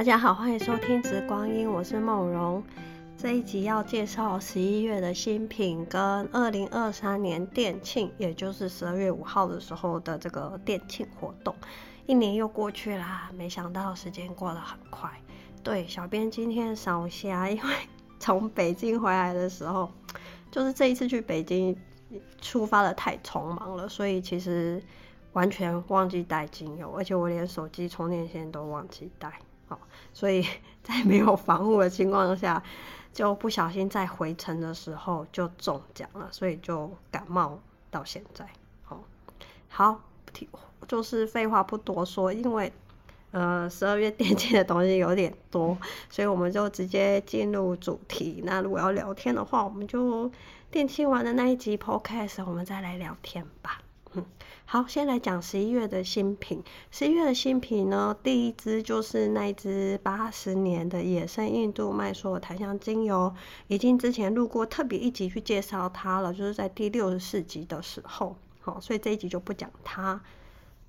大家好，欢迎收听《直光阴》，我是梦蓉。这一集要介绍十一月的新品跟二零二三年店庆，也就是十二月五号的时候的这个店庆活动。一年又过去啦，没想到时间过得很快。对，小编今天扫瞎，因为 从北京回来的时候，就是这一次去北京出发的太匆忙了，所以其实完全忘记带精油，而且我连手机充电线都忘记带。好所以 在没有防护的情况下，就不小心在回程的时候就中奖了，所以就感冒到现在。好，好，就是废话不多说，因为呃十二月店庆的东西有点多，所以我们就直接进入主题。那如果要聊天的话，我们就店庆完的那一集 Podcast，我们再来聊天吧。好，先来讲十一月的新品。十一月的新品呢，第一支就是那一支八十年的野生印度麦索檀香精油，已经之前录过特别一集去介绍它了，就是在第六十四集的时候，好，所以这一集就不讲它。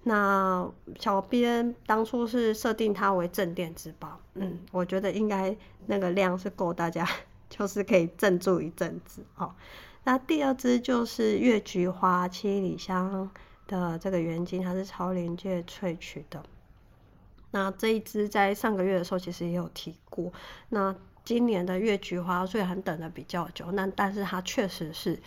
那小编当初是设定它为镇店之宝，嗯，我觉得应该那个量是够大家，就是可以镇住一阵子，哦。那第二支就是月菊花七里香的这个原精，它是超临界萃取的。那这一支在上个月的时候其实也有提过。那今年的月菊花虽然等的比较久，那但是它确实是。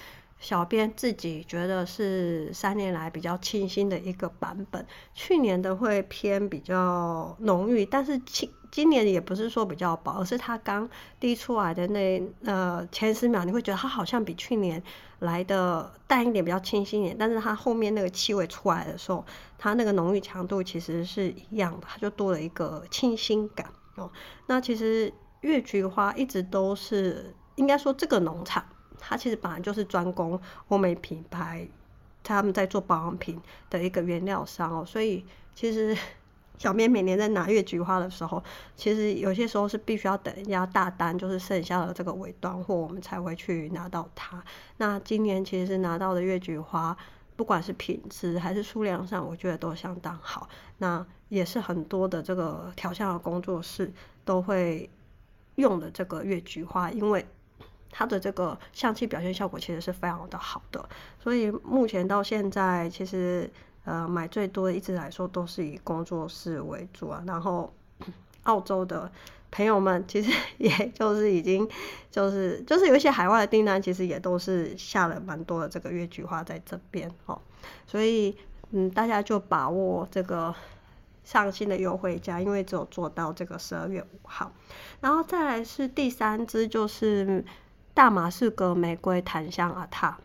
小编自己觉得是三年来比较清新的一个版本，去年的会偏比较浓郁，但是今今年也不是说比较薄，而是它刚滴出来的那呃前十秒，你会觉得它好像比去年来的淡一点，比较清新一点，但是它后面那个气味出来的时候，它那个浓郁强度其实是一样的，它就多了一个清新感哦。那其实月菊花一直都是应该说这个农场。它其实本来就是专攻欧美品牌，他们在做保养品的一个原料商哦，所以其实 小编每年在拿月菊花的时候，其实有些时候是必须要等人家大单，就是剩下的这个尾端货，我们才会去拿到它。那今年其实拿到的月菊花，不管是品质还是数量上，我觉得都相当好。那也是很多的这个调香的工作室都会用的这个月菊花，因为。它的这个相机表现效果其实是非常的好的，所以目前到现在，其实呃买最多的一直来说都是以工作室为主啊。然后澳洲的朋友们其实 也就是已经就是就是有一些海外的订单，其实也都是下了蛮多的这个月菊花在这边哦。所以嗯，大家就把握这个上新的优惠价，因为只有做到这个十二月五号。然后再来是第三支就是。大马士革玫瑰檀香阿塔，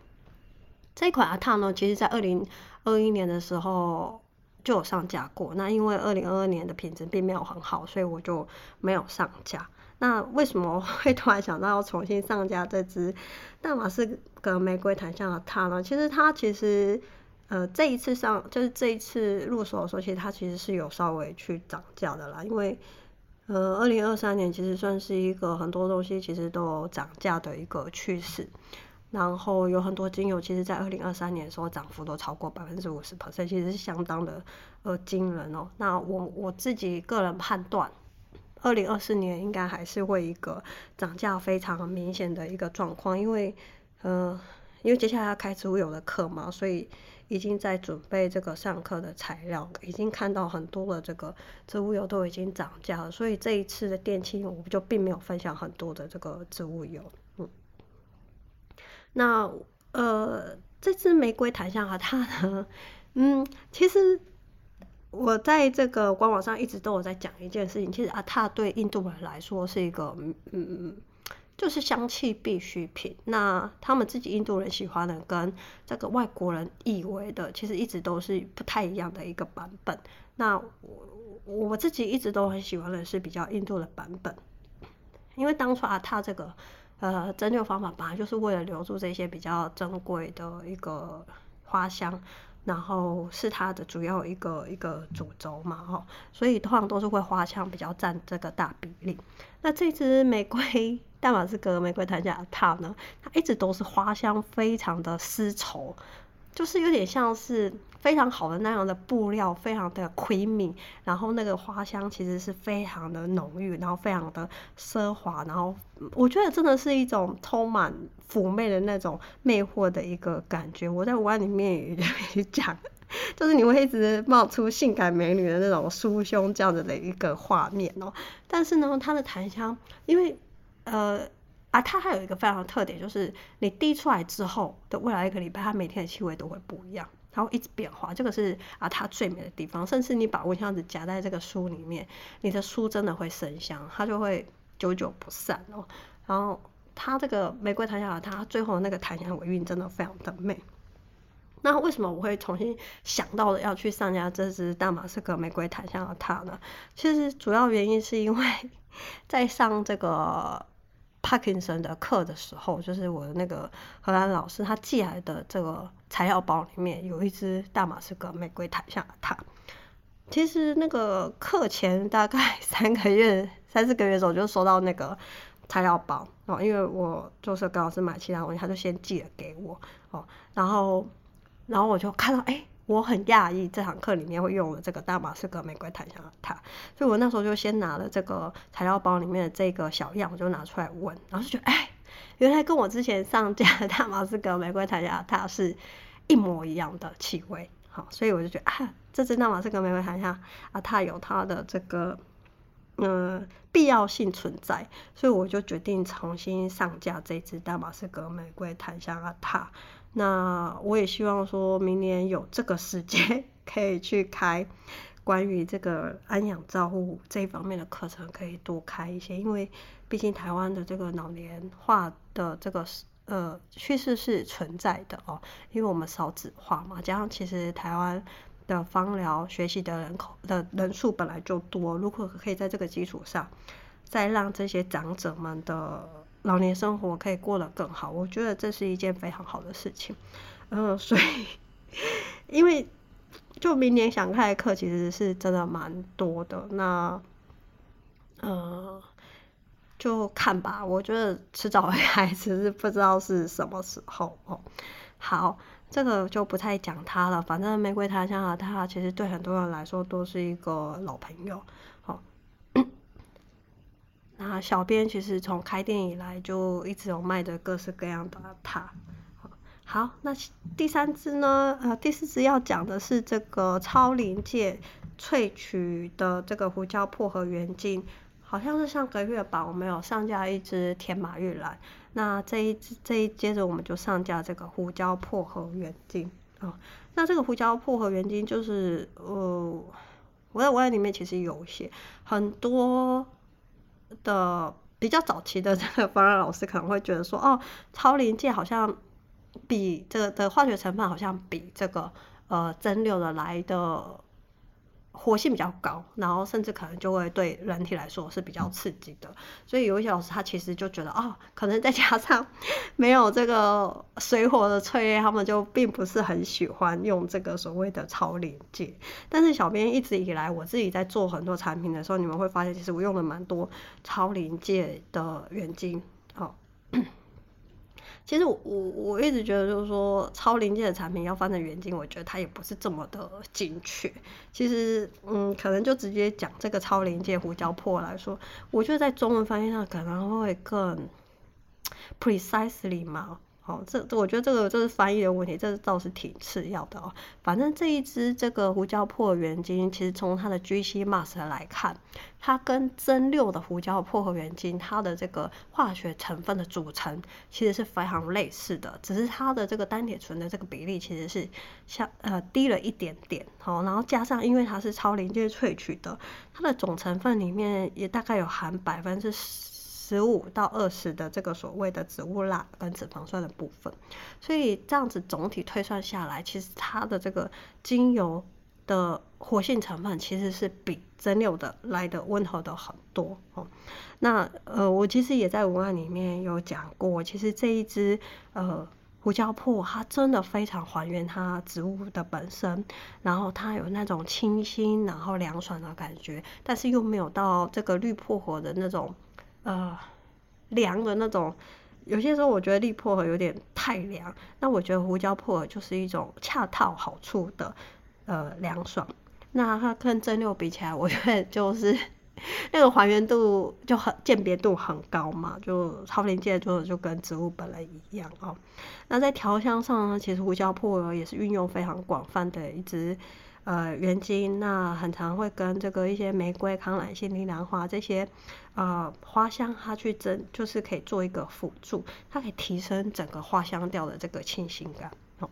这款阿塔呢，其实在二零二一年的时候就有上架过。那因为二零二二年的品质并没有很好，所以我就没有上架。那为什么会突然想到要重新上架这支大马士革玫瑰檀香阿塔呢？其实它其实呃这一次上就是这一次入手的时候，其实它其实是有稍微去涨价的啦，因为。呃，二零二三年其实算是一个很多东西其实都有涨价的一个趋势，然后有很多精油其实，在二零二三年的时候涨幅都超过百分之五十 percent，其实是相当的呃惊人哦。那我我自己个人判断，二零二四年应该还是会一个涨价非常明显的一个状况，因为呃，因为接下来要开植物油的课嘛，所以。已经在准备这个上课的材料，已经看到很多的这个植物油都已经涨价了，所以这一次的店庆我就并没有分享很多的这个植物油。嗯，那呃，这支玫瑰檀香啊，它呢，嗯，其实我在这个官网上一直都有在讲一件事情，其实啊，它对印度人来说是一个嗯嗯嗯。就是香气必需品，那他们自己印度人喜欢的跟这个外国人以为的，其实一直都是不太一样的一个版本。那我我自己一直都很喜欢的是比较印度的版本，因为当初啊，它这个呃蒸馏方法本来就是为了留住这些比较珍贵的一个花香，然后是它的主要一个一个主轴嘛，哈，所以通常都是会花香比较占这个大比例。那这支玫瑰。大马士革玫瑰檀香塔呢，它一直都是花香非常的丝绸，就是有点像是非常好的那样的布料，非常的 creamy，然后那个花香其实是非常的浓郁，然后非常的奢华，然后我觉得真的是一种充满妩媚的那种魅惑的一个感觉。我在文案里面也讲。就是你会一直冒出性感美女的那种酥胸这样子的一个画面哦，但是呢，它的檀香，因为呃啊，它还有一个非常的特点，就是你滴出来之后的未来一个礼拜，它每天的气味都会不一样，它会一直变化，这个是啊它最美的地方。甚至你把蚊香纸夹在这个书里面，你的书真的会生香，它就会久久不散哦。然后它这个玫瑰檀香的它最后那个檀香尾韵真的非常的美。那为什么我会重新想到了要去上架这支大马士革玫瑰檀香的它呢？其实主要原因是因为 在上这个帕金森的课的时候，就是我的那个荷兰老师他寄来的这个材料包里面有一只大马士革玫瑰檀香的它。其实那个课前大概三个月、三四个月的时候就收到那个材料包哦，因为我就是跟老师买其他东西，他就先寄了给我哦，然后。然后我就看到，哎，我很讶异这堂课里面会用了这个大马士革玫瑰檀香的塔，所以我那时候就先拿了这个材料包里面的这个小样，我就拿出来闻，然后就觉得，哎，原来跟我之前上架的 大马士革玫瑰檀香的它是一模一样的气味，好，所以我就觉得，啊，这支大马士革玫瑰檀香啊，它有它的这个嗯必要性存在，所以我就决定重新上架这支大马士革玫瑰檀香阿塔。那我也希望说，明年有这个时间 可以去开关于这个安养照护这一方面的课程，可以多开一些，因为毕竟台湾的这个老年化的这个呃趋势是存在的哦，因为我们少子化嘛，加上其实台湾的芳疗学习的人口的人数本来就多，如果可以在这个基础上，再让这些长者们的。老年生活可以过得更好，我觉得这是一件非常好的事情。嗯、所以因为就明年想开的课其实是真的蛮多的，那呃就看吧。我觉得迟早会开，只是不知道是什么时候哦。好，这个就不太讲它了。反正玫瑰檀香的它其实对很多人来说都是一个老朋友。那小编其实从开店以来就一直有卖的各式各样的它。好，那第三支呢？呃，第四支要讲的是这个超临界萃取的这个胡椒薄荷原精，好像是上个月吧，我们有上架一支天马玉兰。那这一支这一接着我们就上架这个胡椒薄荷原精啊。那这个胡椒薄荷原精就是呃，我在文案里面其实有写很多。的比较早期的这个方案老师可能会觉得说，哦，超临界好像比这个的化学成分好像比这个呃蒸馏的来的。活性比较高，然后甚至可能就会对人体来说是比较刺激的，所以有一些老师他其实就觉得哦，可能再加上 没有这个水火的淬炼，他们就并不是很喜欢用这个所谓的超临界。但是小编一直以来我自己在做很多产品的时候，你们会发现其实我用了蛮多超临界的原精，哦。其实我我一直觉得就是说超临界的产品要翻成原晶，我觉得它也不是这么的精确。其实嗯，可能就直接讲这个超临界胡椒粕来说，我觉得在中文翻译上可能会更 precisely 嘛。哦，这我觉得这个这是翻译的问题，这倒是挺次要的哦。反正这一支这个胡椒薄荷原精，其实从它的 GC Master 来看，它跟真六的胡椒薄荷原精，它的这个化学成分的组成其实是非常类似的，只是它的这个单铁醇的这个比例其实是像呃低了一点点。好，然后加上因为它是超临界萃取的，它的总成分里面也大概有含百分之十。十五到二十的这个所谓的植物蜡跟脂肪酸的部分，所以这样子总体推算下来，其实它的这个精油的活性成分其实是比蒸馏的来的温和的很多哦。那呃，我其实也在文案里面有讲过，其实这一支呃胡椒铺，它真的非常还原它植物的本身，然后它有那种清新然后凉爽的感觉，但是又没有到这个绿薄荷的那种。呃，凉的那种有些时候我觉得力薄荷有点太凉，那我觉得胡椒薄荷就是一种恰到好处的呃凉爽。那它跟蒸馏比起来，我觉得就是 那个还原度就很鉴别度很高嘛，就超临界做的就跟植物本来一样哦。那在调香上呢，其实胡椒薄荷也是运用非常广泛的一支。呃，原精那很常会跟这个一些玫瑰、康乃馨、铃兰花这些呃花香，它去蒸，就是可以做一个辅助，它可以提升整个花香调的这个清新感。哦，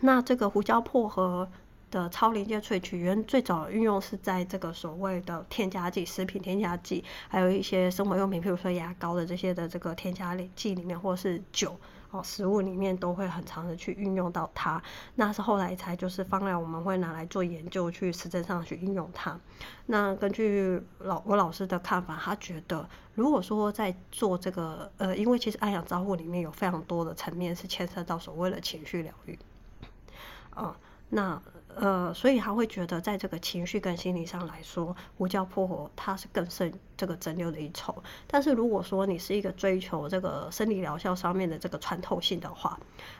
那这个胡椒薄荷的超临界萃取，原最早运用是在这个所谓的添加剂、食品添加剂，还有一些生活用品，譬如说牙膏的这些的这个添加剂里面，或是酒。哦，食物里面都会很常的去运用到它，那是后来才就是放在我们会拿来做研究，去实证上去运用它。那根据老我老师的看法，他觉得如果说在做这个，呃，因为其实安养照护里面有非常多的层面是牵涉到所谓的情绪疗愈，啊、呃，那。呃，所以他会觉得，在这个情绪跟心理上来说，胡椒破火它是更胜这个蒸馏的一筹。但是如果说你是一个追求这个生理疗效上面的这个穿透性的话，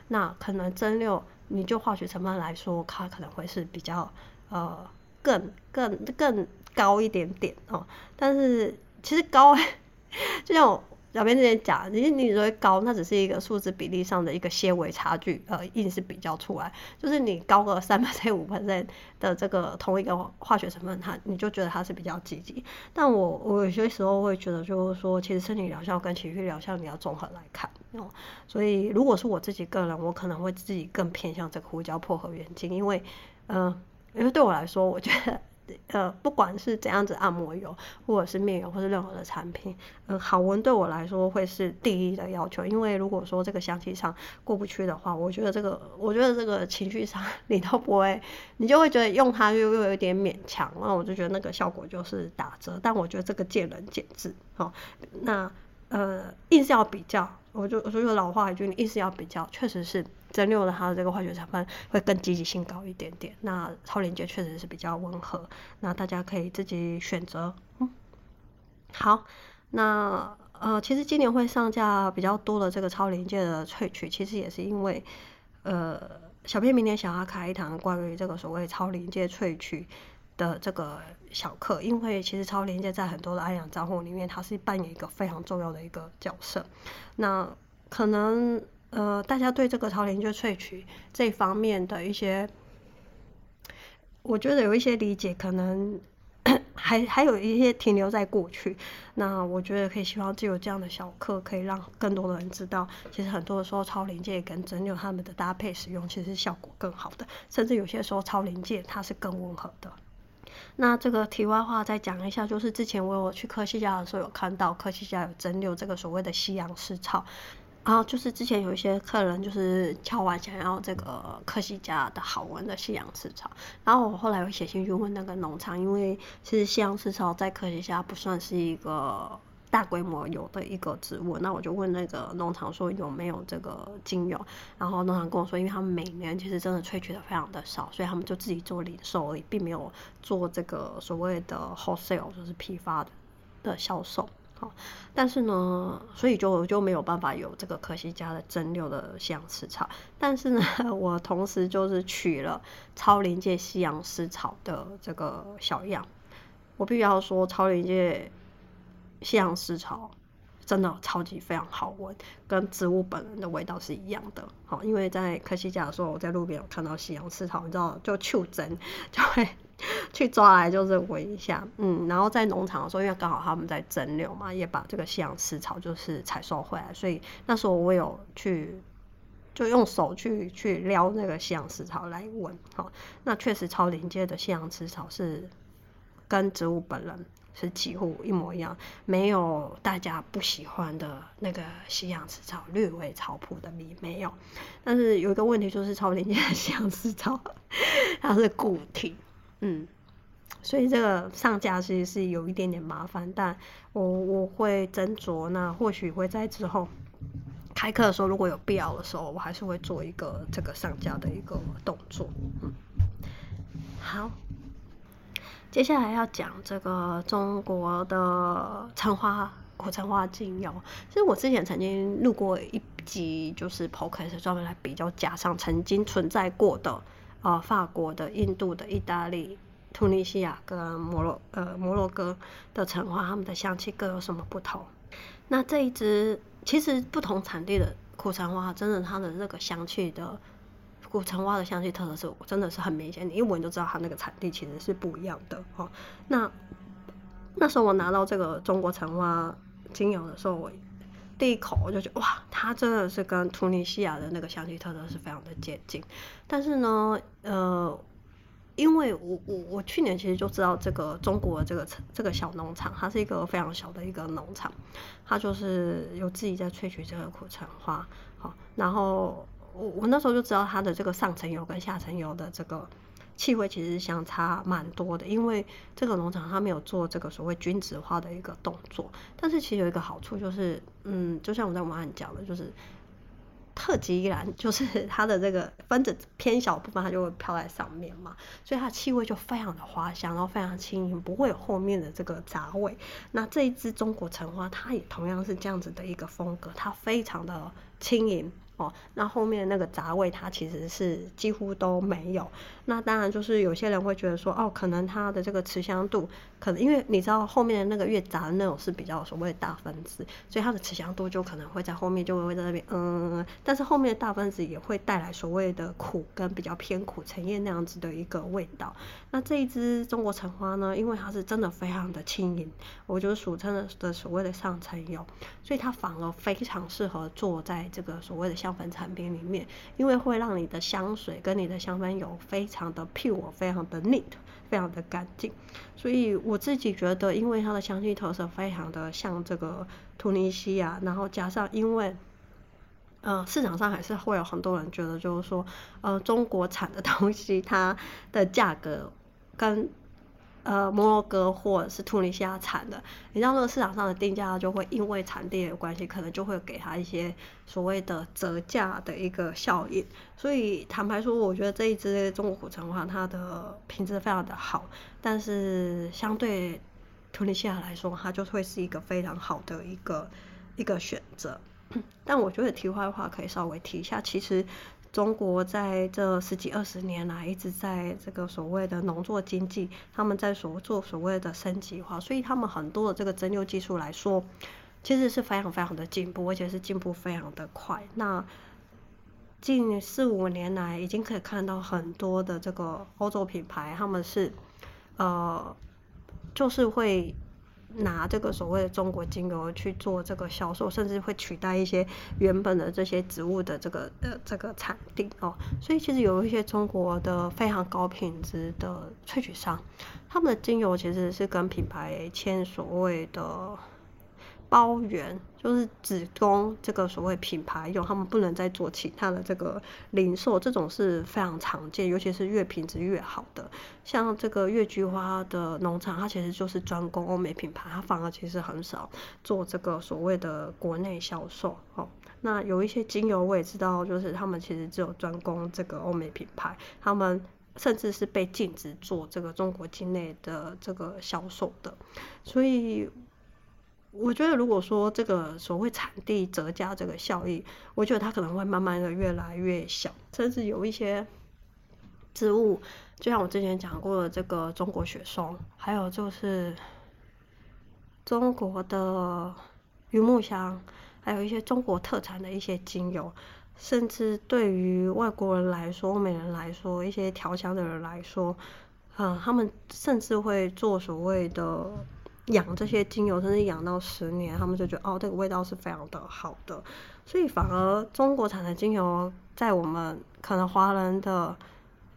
那可能蒸馏你就化学成分来说，它可能会是比较呃更更更高一点点哦。但是其实高，就像我。小编之前讲，你你认为高，那只是一个数字比例上的一个些微差距，呃，硬是比较出来，就是你高个三 百分五百分的这个同一个化学成分，它你就觉得它是比较积极。但我我有些时候会觉得，就是说，其实生理疗效跟情绪疗效你要综合来看哦。所以如果是我自己个人，我可能会自己更偏向这个胡椒薄荷原精，因为，嗯、因为对我来说，我觉得。呃，不管是怎样子按摩油，或者是面油，或是任何的产品，嗯、呃，好闻对我来说会是第一的要求。因为如果说这个香气上过不去的话，我觉得这个，我觉得这个情绪上 你都不会，你就会觉得用它又又有点勉强，那我就觉得那个效果就是打折。但我觉得这个见仁见智，好，那呃，硬是要比较，我就我就说老话一句，你硬是要比较，确实是。蒸馏的它的这个化学成分会更积极性高一点点，那超临界确实是比较温和，那大家可以自己选择。嗯，好，那呃，其实今年会上架比较多的这个超临界的萃取，其实也是因为呃，小编明年想要开一堂关于这个所谓超临界萃取的这个小课，因为其实超临界在很多的安养照护里面，它是扮演一个非常重要的一个角色，那可能。呃，大家对这个超临界萃取这方面的一些，我觉得有一些理解，可能 还还有一些停留在过去。那我觉得可以希望就有这样的小课，可以让更多的人知道，其实很多的时候超临界跟蒸馏他们的搭配使用，其实效果更好的，甚至有些时候超临界它是更温和的。那这个题外话再讲一下，就是之前我有去科西家的时候，有看到科西家有蒸馏这个所谓的西洋蓍草。然后就是之前有一些客人就是敲完想要这个科西嘉的好闻的西洋蓍草，然后我后来有写信去问那个农场，因为其实西洋蓍草在科西嘉不算是一个大规模有的一个植物，那我就问那个农场说有没有这个精油，然后农场跟我说，因为他们每年其实真的萃取的非常的少，所以他们就自己做零售而已，并没有做这个所谓的 wholesale 就是批发的的销售。好但是呢，所以就就没有办法有这个科西嘉的蒸馏的西洋蓍草。但是呢，我同时就是取了超临界西洋蓍草的这个小样。我必须要说，超临界西洋蓍草真的超级非常好闻，跟植物本人的味道是一样的。好，因为在科西嘉的时候，我在路边有看到西洋蓍草，你知道，就触针 就会。去抓来就是闻一下，嗯，然后在农场的时候，因为刚好他们在蒸馏嘛，也把这个西洋蓍草就是采收回来，所以那时候我有去，就用手去去撩那个西洋蓍草来闻，好，那确实超临界的西洋蓍草是跟植物本人是几乎一模一样，没有大家不喜欢的那个西洋蓍草略微草谱的味没有，但是有一个问题就是超临界的西洋蓍草 它是固体。嗯，所以这个上架其实是有一点点麻烦，但我我会斟酌，那或许会在之后开课的时候，如果有必要的时候，我还是会做一个这个上架的一个动作。嗯，好，接下来要讲这个中国的橙花苦橙花精油。其实我之前曾经录过一集，就是 podcast 专门来比较加上曾经存在过的，呃，法国的、印度的、意大利、突尼西亚跟摩洛呃摩洛哥的橙花，它们的香气各有什么不同？那这一支其实不同产地的苦橙花，真的它的这个香气的苦橙花的香气特色是真的是很明显，你一闻就知道它那个产地其实是不一样的哦。那那时候我拿到这个中国橙花精油的时候，我第一口我就觉得哇，它真的是跟突尼西亚的那个香气特色是非常的接近。但是呢，呃，因为我我我去年其实就知道这个中国的这个这个小农场，它是一个非常小的一个农场，它就是有自己在萃取这个苦橙花。好，然后我我那时候就知道它的这个上层油跟下层油的这个。气味其实相差蛮多的，因为这个农场它没有做这个所谓均质化的一个动作。但是其实有一个好处就是，嗯，就像我在文案讲的，就是特级依兰，就是它的这个分子偏小部分，它就会飘在上面嘛，所以它的气味就非常的花香，然后非常轻盈，不会有后面的这个杂味。那这一支中国橙花，它也同样是这样子的一个风格，它非常的轻盈。哦，那后面那个杂味它其实是几乎都没有。那当然就是有些人会觉得说，哦，可能它的这个持香度，可能因为你知道后面的那个越杂的那种是比较所谓的大分子，所以它的持香度就可能会在后面就会在那边，嗯，但是后面的大分子也会带来所谓的苦跟比较偏苦橙叶那样子的一个味道。那这一支中国橙花呢，因为它是真的非常的轻盈，我觉得俗称的的所谓的上层油，所以它反而非常适合做在这个所谓的香。香氛产品里面，因为会让你的香水跟你的香氛油非常常的 pure，非常的 neat，非常的干净。所以我自己觉得，因为它的香气特色非常的像这个突尼西亚，然后加上因为，呃，市场上还是会有很多人觉得，就是说，呃，中国产的东西它的价格跟。呃，摩洛哥或者是突尼西亚产的，你知道那个市场上的定价就会因为产地的关系，可能就会给他一些所谓的折价的一个效应。所以坦白说，我觉得这一支中国古城花它的品质非常的好，但是相对突尼西亚来说，它就会是一个非常好的一个一个选择。但我觉得题外话可以稍微提一下，其实。中国在这十几二十年来一直在这个所谓的农作经济，他们在所做所谓的升级化，所以他们很多的这个蒸馏技术来说，其实是非常非常的进步，而且是进步非常的快。那近四五年来，已经可以看到很多的这个欧洲品牌，他们是呃，就是会。拿这个所谓的中国精油去做这个销售，甚至会取代一些原本的这些植物的这个呃这个产地哦，所以其实有一些中国的非常高品质的萃取商，他们的精油其实是跟品牌签所谓的。包圆就是只供这个所谓品牌用，他们不能再做其他的这个零售，这种是非常常见，尤其是越品质越好的，像这个月菊花的农场，它其实就是专攻欧美品牌，它反而其实很少做这个所谓的国内销售。哦，那有一些精油我也知道，就是他们其实只有专攻这个欧美品牌，他们甚至是被禁止做这个中国境内的这个销售的，所以。我觉得，如果说这个所谓产地折价这个效益，我觉得它可能会慢慢的越来越小，甚至有一些植物，就像我之前讲过的这个中国雪松，还有就是中国的榆木香，还有一些中国特产的一些精油，甚至对于外国人来说、美人来说、一些调香的人来说，嗯，他们甚至会做所谓的。养这些精油，甚至养到十年，他们就觉得哦，这个味道是非常的好的。所以反而中国产的精油，在我们可能华人的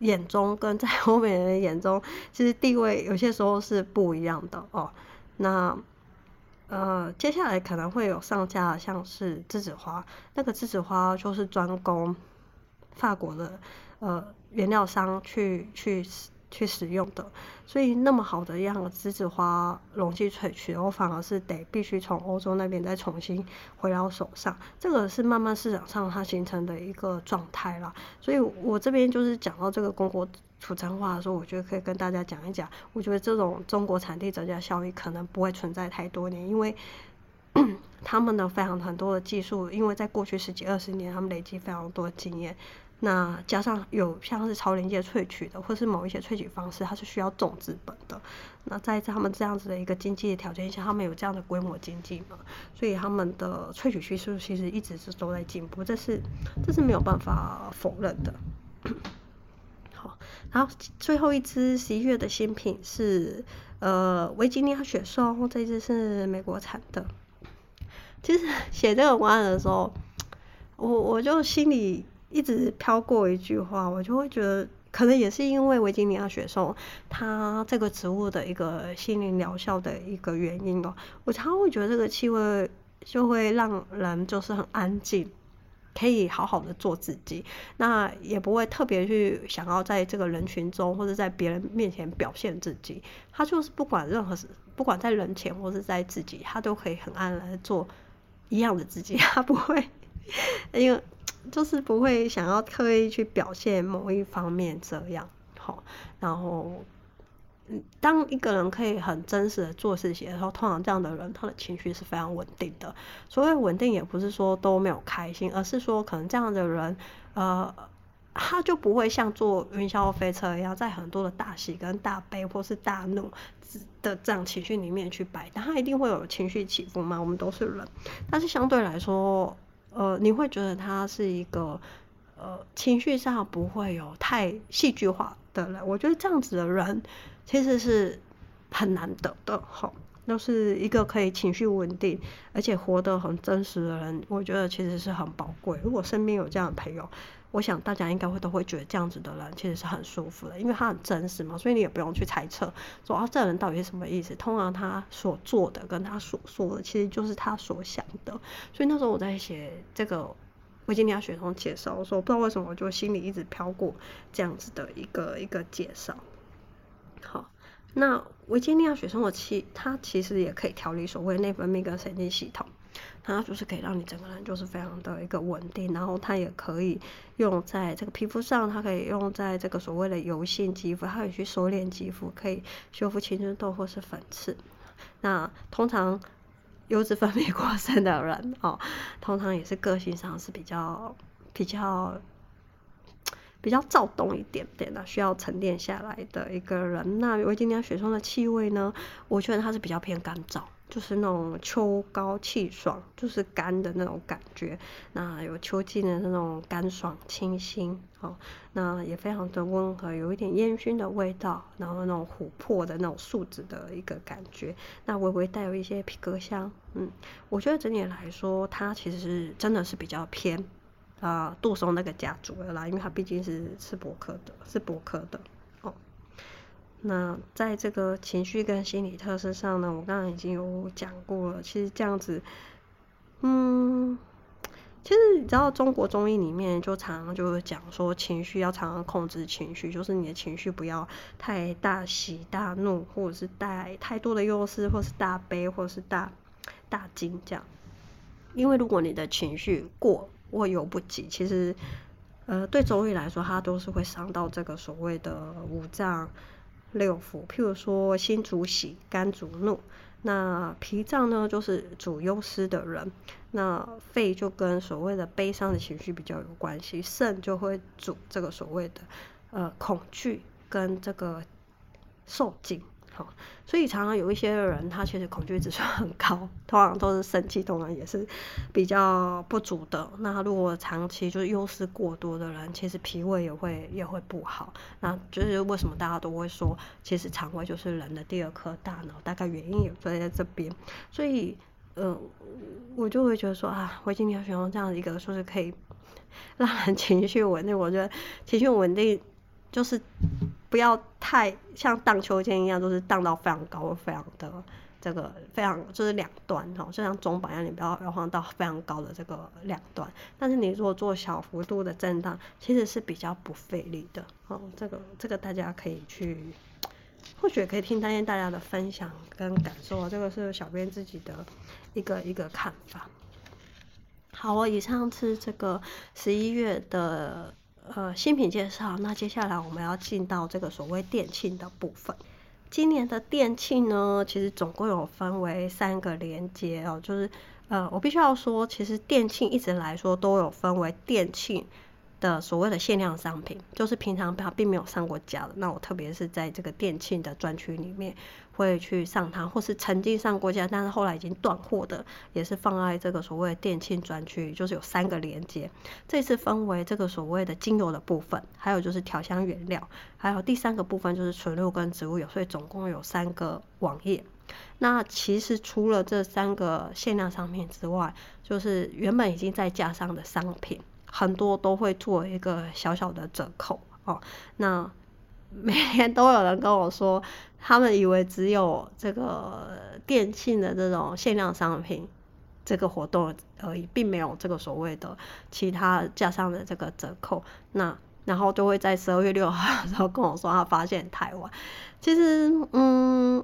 眼中，跟在欧美人眼中，其实地位有些时候是不一样的哦。那呃，接下来可能会有上架，像是栀子花，那个栀子花就是专供法国的呃原料商去去。去使用的，所以那么好的一样的栀子花容器萃取，我反而是得必须从欧洲那边再重新回到手上，这个是慢慢市场上它形成的一个状态啦。所以我这边就是讲到这个中国苦橙花的时候，我觉得可以跟大家讲一讲。我觉得这种中国产地折价效益可能不会存在太多年，因为 他们的非常很多的技术，因为在过去十几二十年，他们累积非常多经验。那加上有像是超临界萃取的，或是某一些萃取方式，它是需要重资本的。那在他们这样子的一个经济条件下，他们有这样的规模经济嘛，所以他们的萃取技术其实一直是都在进步，这是这是没有办法否认的。好，然后最后一支十一月的新品是呃维吉尼亚雪松，这一支是美国产的。其实写这个文案的时候，我我就心里。一直飘过一句话，我就会觉得，可能也是因为维吉尼亚雪松它这个植物的一个心灵疗效的一个原因哦。我常常会觉得这个气味就会让人就是很安静，可以好好的做自己，那也不会特别去想要在这个人群中或者在别人面前表现自己。他就是不管任何事，不管在人前或是在自己，他都可以很安然的做一样的自己，他不会 因为。就是不会想要刻意去表现某一方面这样，好，然后，嗯，当一个人可以很真实的做事情的时候，通常这样的人他的情绪是非常稳定的。所谓稳定，也不是说都没有开心，而是说可能这样的人，呃，他就不会像坐云霄飞车一样，在很多的大喜跟大悲或是大怒的这样情绪里面去摆，但他一定会有情绪起伏嘛，我们都是人，但是相对来说。呃，你会觉得他是一个呃情绪上不会有太戏剧化的人，我觉得这样子的人其实是很难得的，哈，都是一个可以情绪稳定而且活得很真实的人，我觉得其实是很宝贵。如果身边有这样的朋友，我想大家应该会都会觉得这样子的人其实是很舒服的，因为他很真实嘛，所以你也不用去猜测说啊，这人到底是什么意思。通常他所做的跟他所说的，其实就是他所想的。所以那时候我在写这个维吉尼亚雪松介绍的时候，不知道为什么我就心里一直飘过这样子的一个一个介绍。好，那维吉尼亚雪松的气，它其实也可以调理所谓内分泌跟神经系统。它就是可以让你整个人就是非常的一个稳定，然后它也可以用在这个皮肤上，它可以用在这个所谓的油性肌肤，它可以去收敛肌肤，可以修复青春痘或是粉刺。那通常油脂分泌过剩的人哦，通常也是个性上是比较比较比较躁动一点点的，需要沉淀下来的一个人。那维吉尼亚雪松的气味呢，我觉得它是比较偏干燥。就是那种秋高气爽，就是干的那种感觉。那有秋季的那种干爽清新，哦，那也非常的温和，有一点烟熏的味道，然后那种琥珀的那种树脂的一个感觉。那微微带有一些皮革香，嗯，我觉得整体来说，它其实是真的是比较偏啊、杜松那个家族的啦，因为它毕竟是是柏科的，是柏科的。那在这个情绪跟心理特色上呢，我刚刚已经有讲过了。其实这样子，嗯，其实你知道中国中医里面就常常就会讲说，情绪要常常控制情绪，就是你的情绪不要太大喜大怒，或者是带太多的忧思，或是大悲，或是大大惊这样。因为如果你的情绪过过犹不及，其实呃对中医来说，它都是会伤到这个所谓的五脏。六腑，譬如说心主喜，肝主怒，那脾脏呢就是主忧思的人，那肺就跟所谓的悲伤的情绪比较有关系，肾就会主这个所谓的呃恐惧跟这个受惊。好，所以常常有一些人，他其实恐惧指数很高，通常都是肾气，通常也是比较不足的。那如果长期就是忧思过多的人，其实脾胃也会也会不好。那就是为什么大家都会说，其实肠胃就是人的第二颗大脑，大概原因也在在这边。所以，呃，我就会觉得说啊，我今天要选用这样一个说是可以 让人情绪稳定，我觉得情绪稳定就是。不要太像荡秋千一样，就是荡到非常高，非常的这个非常就是两端哈，就像钟摆一样，你不要摇晃到非常高的这个两端。但是你如果做小幅度的震荡，其实是比较不费力的哦。这个这个大家可以去，或许可以听听大家的分享跟感受，这个是小编自己的一个一个看法。好，我以上是这个十一月的。呃，新品介绍。那接下来我们要进到这个所谓店庆的部分。今年的电庆呢，其实总共有分为三个连接哦，就是呃，我必须要说，其实电庆一直来说都有分为电庆。的所谓的限量商品，就是平常它并没有上过架的。那我特别是在这个电庆的专区里面会去上它，或是曾经上过架，但是后来已经断货的，也是放在这个所谓的电庆专区，就是有三个连接。这次分为这个所谓的精油的部分，还有就是调香原料，还有第三个部分就是纯露跟植物油，所以总共有三个网页。那其实除了这三个限量商品之外，就是原本已经在架上的商品。很多都会做一个小小的折扣哦。那每天都有人跟我说，他们以为只有这个电庆的这种限量商品这个活动而已，并没有这个所谓的其他加上的这个折扣。那然后就会在十二月六号的时候跟我说，他发现台湾其实嗯，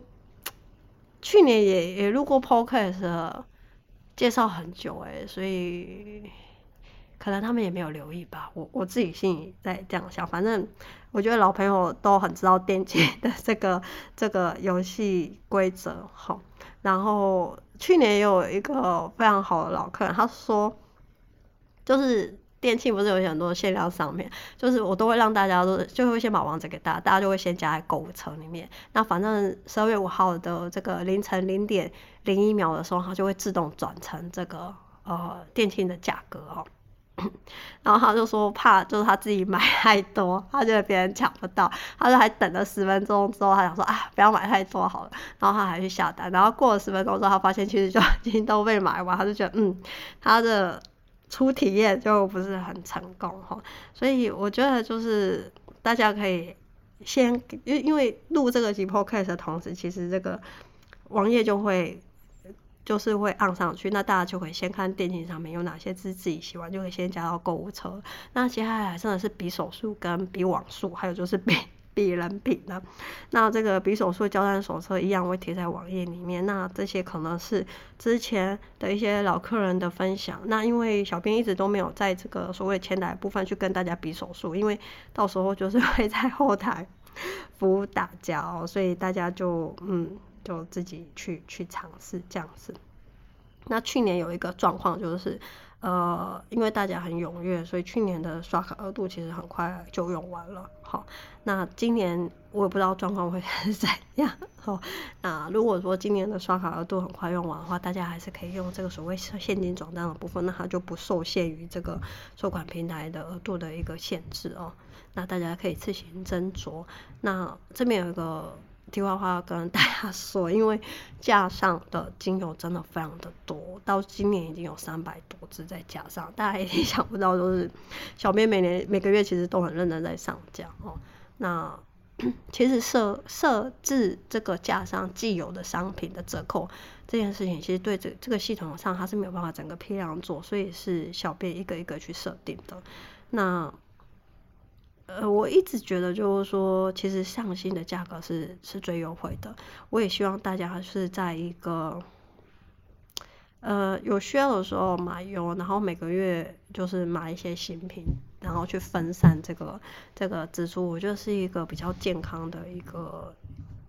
去年也也录过 podcast 介绍很久诶，所以。可能他们也没有留意吧，我我自己心里在这样想。反正我觉得老朋友都很知道电竞的这个这个游戏规则哈。然后去年也有一个非常好的老客人，他说，就是电竞不是有很多限量商品，就是我都会让大家都就会先把王者给大家，大家就会先加在购物车里面。那反正十二月五号的这个凌晨零点零一秒的时候，它就会自动转成这个呃电竞的价格哦。然后他就说怕，就是他自己买太多，他觉得别人抢不到，他就还等了十分钟之后，他想说啊，不要买太多好了。然后他还去下单，然后过了十分钟之后，他发现其实就已经都被买完，他就觉得嗯，他的初体验就不是很成功哈。所以我觉得就是大家可以先，因因为录这个集 podcast 的同时，其实这个网页就会。就是会按上去，那大家就可以先看电竞上面有哪些是自己喜欢，就可以先加到购物车。那接下来真的是比手速跟比网速，还有就是比比人品的。那这个比手速交战手册一样会贴在网页里面。那这些可能是之前的一些老客人的分享。那因为小编一直都没有在这个所谓前台部分去跟大家比手速，因为到时候就是会在后台 服务大家哦，所以大家就嗯。就自己去去尝试这样子。那去年有一个状况就是，呃，因为大家很踊跃，所以去年的刷卡额度其实很快就用完了。好，那今年我也不知道状况会 是怎样。好，那如果说今年的刷卡额度很快用完的话，大家还是可以用这个所谓现金转账的部分，那它就不受限于这个收款平台的额度的一个限制哦。那大家可以自行斟酌。那这边有一个。题外话跟大家说，因为架上的精油真的非常的多，到今年已经有三百多支在架上，大家一定想不到，就是小编每年每个月其实都很认真在上架哦。那 其实设设置这个架上既有的商品的折扣这件事情，其实对这这个系统上它是没有办法整个批量做，所以是小编一个一个去设定的。那呃，我一直觉得就是说，其实上新的价格是是最优惠的。我也希望大家是在一个呃有需要的时候买油，然后每个月就是买一些新品，然后去分散这个这个支出。我觉得是一个比较健康的一个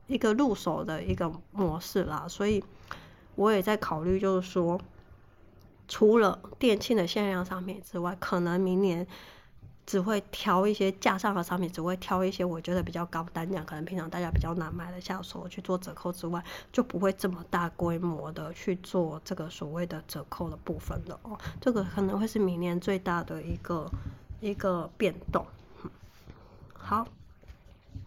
一个入手的一个模式啦。所以我也在考虑，就是说，除了电庆的限量商品之外，可能明年。只会挑一些架上的商品，只会挑一些我觉得比较高单价，可能平常大家比较难买的下手去做折扣之外，就不会这么大规模的去做这个所谓的折扣的部分了哦。这个可能会是明年最大的一个一个变动。好，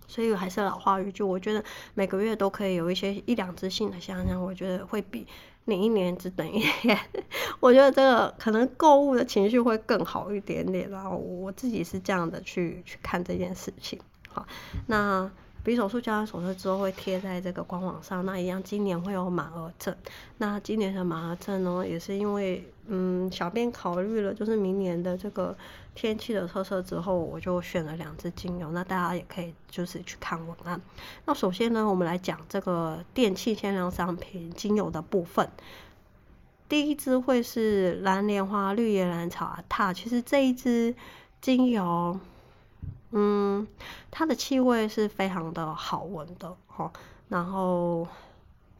所以还是老话一句，我觉得每个月都可以有一些一两支新的香香，我觉得会比。你一年只等一天，我觉得这个可能购物的情绪会更好一点点，然后我自己是这样的去去看这件事情。好，那。比手术交战手册之后会贴在这个官网上，那一样今年会有满额赠。那今年的满额赠呢，也是因为嗯，小编考虑了就是明年的这个天气的特色之后，我就选了两支精油。那大家也可以就是去看文案。那首先呢，我们来讲这个电器限量商品精油的部分。第一支会是蓝莲花绿叶兰草啊，它其实这一支精油。嗯，它的气味是非常的好闻的哈，然后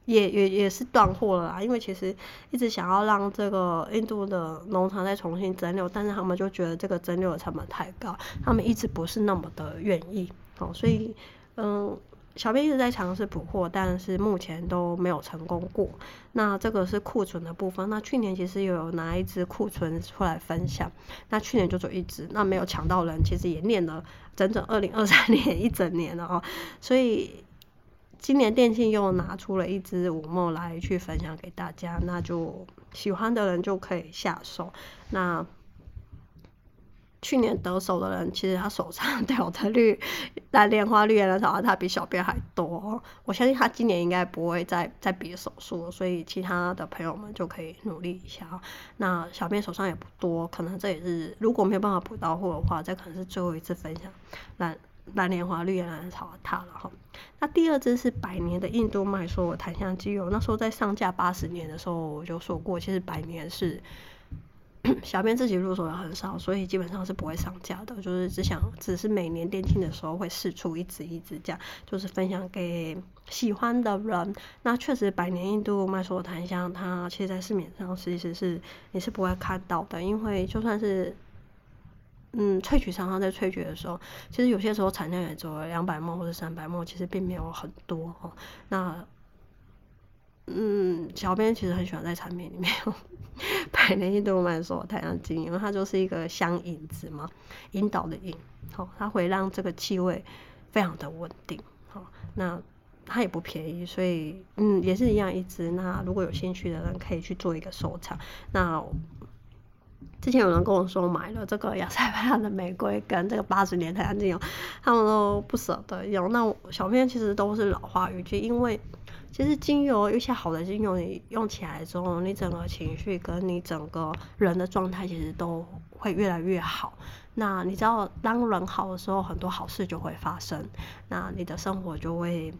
也也也是断货了啦，因为其实一直想要让这个印度的农场再重新蒸馏，但是他们就觉得这个蒸馏的成本太高，他们一直不是那么的愿意哦，所以嗯。小编一直在尝试补货，但是目前都没有成功过。那这个是库存的部分。那去年其实有拿一支库存出来分享，那去年就只有一支，那没有抢到人，其实也念了整整二零二三年 一整年了哦。所以今年电庆又拿出了一支五梦来去分享给大家，那就喜欢的人就可以下手。那。去年得手的人，其实他手上有的绿蓝莲花绿岩兰草，他比小编还多。我相信他今年应该不会再再比手速，所以其他的朋友们就可以努力一下。那小编手上也不多，可能这也是如果没有办法补到货的话，这可能是最后一次分享蓝蓝莲花绿岩兰草的它了哈。那第二支是百年的印度麦说檀香精油，那时候在上架八十年的时候我就说过，其实百年是。小编自己入手的很少，所以基本上是不会上架的。就是只想，只是每年店庆的时候会试出一支一支这样，就是分享给喜欢的人。那确实，百年印度麦说檀香，它其实在市面上其实是你是不会看到的，因为就算是嗯萃取商商在萃取的时候，其实有些时候产量也只有两百毫升或者三百毫升，其实并没有很多哦。那嗯，小编其实很喜欢在产品里面用百年印度麦说太阳精油，因为它就是一个香引子嘛，引导的引，好，它会让这个气味非常的稳定，好，那它也不便宜，所以嗯，也是一样一支。那如果有兴趣的人可以去做一个收藏。那之前有人跟我说买了这个亚塞拜的玫瑰跟这个八十年太阳精油，他们都不舍得用。那小编其实都是老话语句，因为。其实精油，一些好的精油，你用起来之后，你整个情绪跟你整个人的状态，其实都会越来越好。那你知道，当人好的时候，很多好事就会发生，那你的生活就会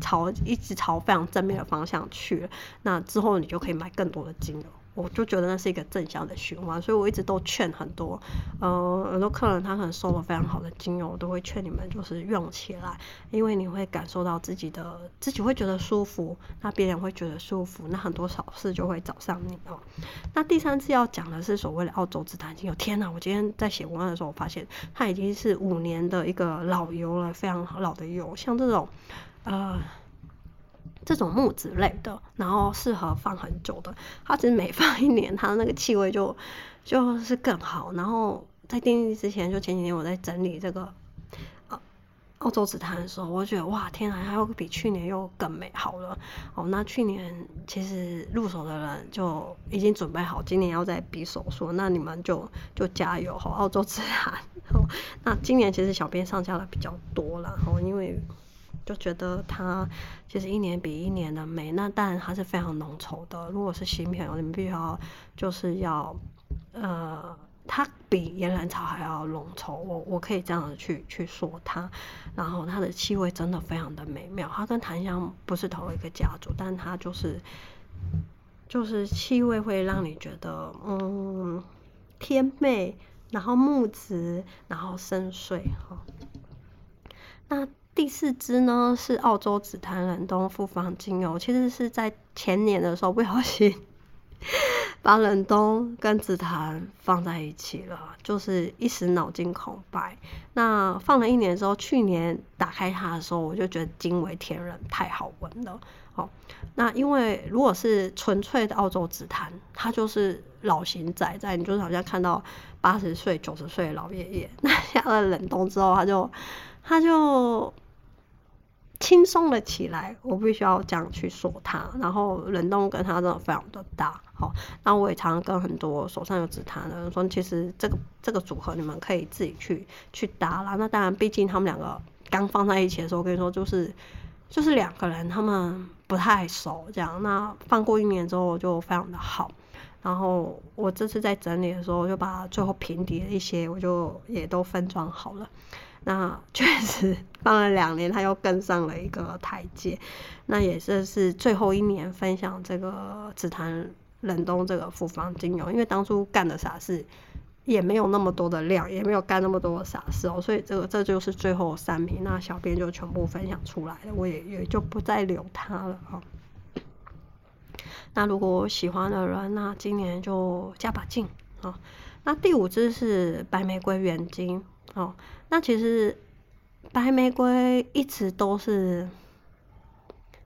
朝一直朝非常正面的方向去。那之后，你就可以买更多的精油。我就觉得那是一个正向的循环，所以我一直都劝很多，呃，很多客人他可能收了非常好的精油，我都会劝你们就是用起来，因为你会感受到自己的自己会觉得舒服，那别人会觉得舒服，那很多好事就会找上你哦。那第三次要讲的是所谓的澳洲紫檀精油，天哪！我今天在写文案的时候，我发现它已经是五年的一个老油了，非常老的油，像这种，呃。这种木质类的，然后适合放很久的，它其实每放一年，它的那个气味就就是更好。然后在定义之前，就前几天我在整理这个澳洲紫檀的时候，我觉得哇，天啊，它又比去年又更美好了。哦，那去年其实入手的人就已经准备好，今年要再比手速，那你们就就加油哈，澳洲紫檀。那今年其实小编上架的比较多了，哦，因为。就觉得它其实一年比一年的美，那当然它是非常浓稠的。如果是新品，你们必须要就是要，呃，它比岩兰草还要浓稠。我我可以这样子去去说它，然后它的气味真的非常的美妙。它跟檀香不是同一个家族，但它就是就是气味会让你觉得嗯甜美，然后木质，然后深邃哈。那。第四支呢是澳洲紫檀冷冻复方精油，其实是在前年的时候不小心 把冷冻跟紫檀放在一起了，就是一时脑筋空白。那放了一年之后，去年打开它的时候，我就觉得惊为天人，太好闻了。哦，那因为如果是纯粹的澳洲紫檀，它就是老型仔仔，你就是好像看到八十岁、九十岁的老爷爷。那下了冷冻之后，它就。它就轻松了起来，我必须要这样去说它。然后冷冻跟它真的非常的搭，好，那我也常常跟很多手上有紫檀的人说，其实这个这个组合你们可以自己去去搭啦。那当然，毕竟他们两个刚放在一起的时候，我跟你说就是就是两个人他们不太熟，这样。那放过一年之后就非常的好。然后我这次在整理的时候，我就把最后平底的一些我就也都分装好了。那确实放了两年，它又更上了一个台阶。那也是是最后一年分享这个紫檀冷冻这个复方精油，因为当初干的傻事，也没有那么多的量，也没有干那么多的傻事哦，所以这个这就是最后三瓶，那小编就全部分享出来了，我也也就不再留它了哈。那如果喜欢的人，那今年就加把劲啊。那第五支是白玫瑰原精哦，那其实白玫瑰一直都是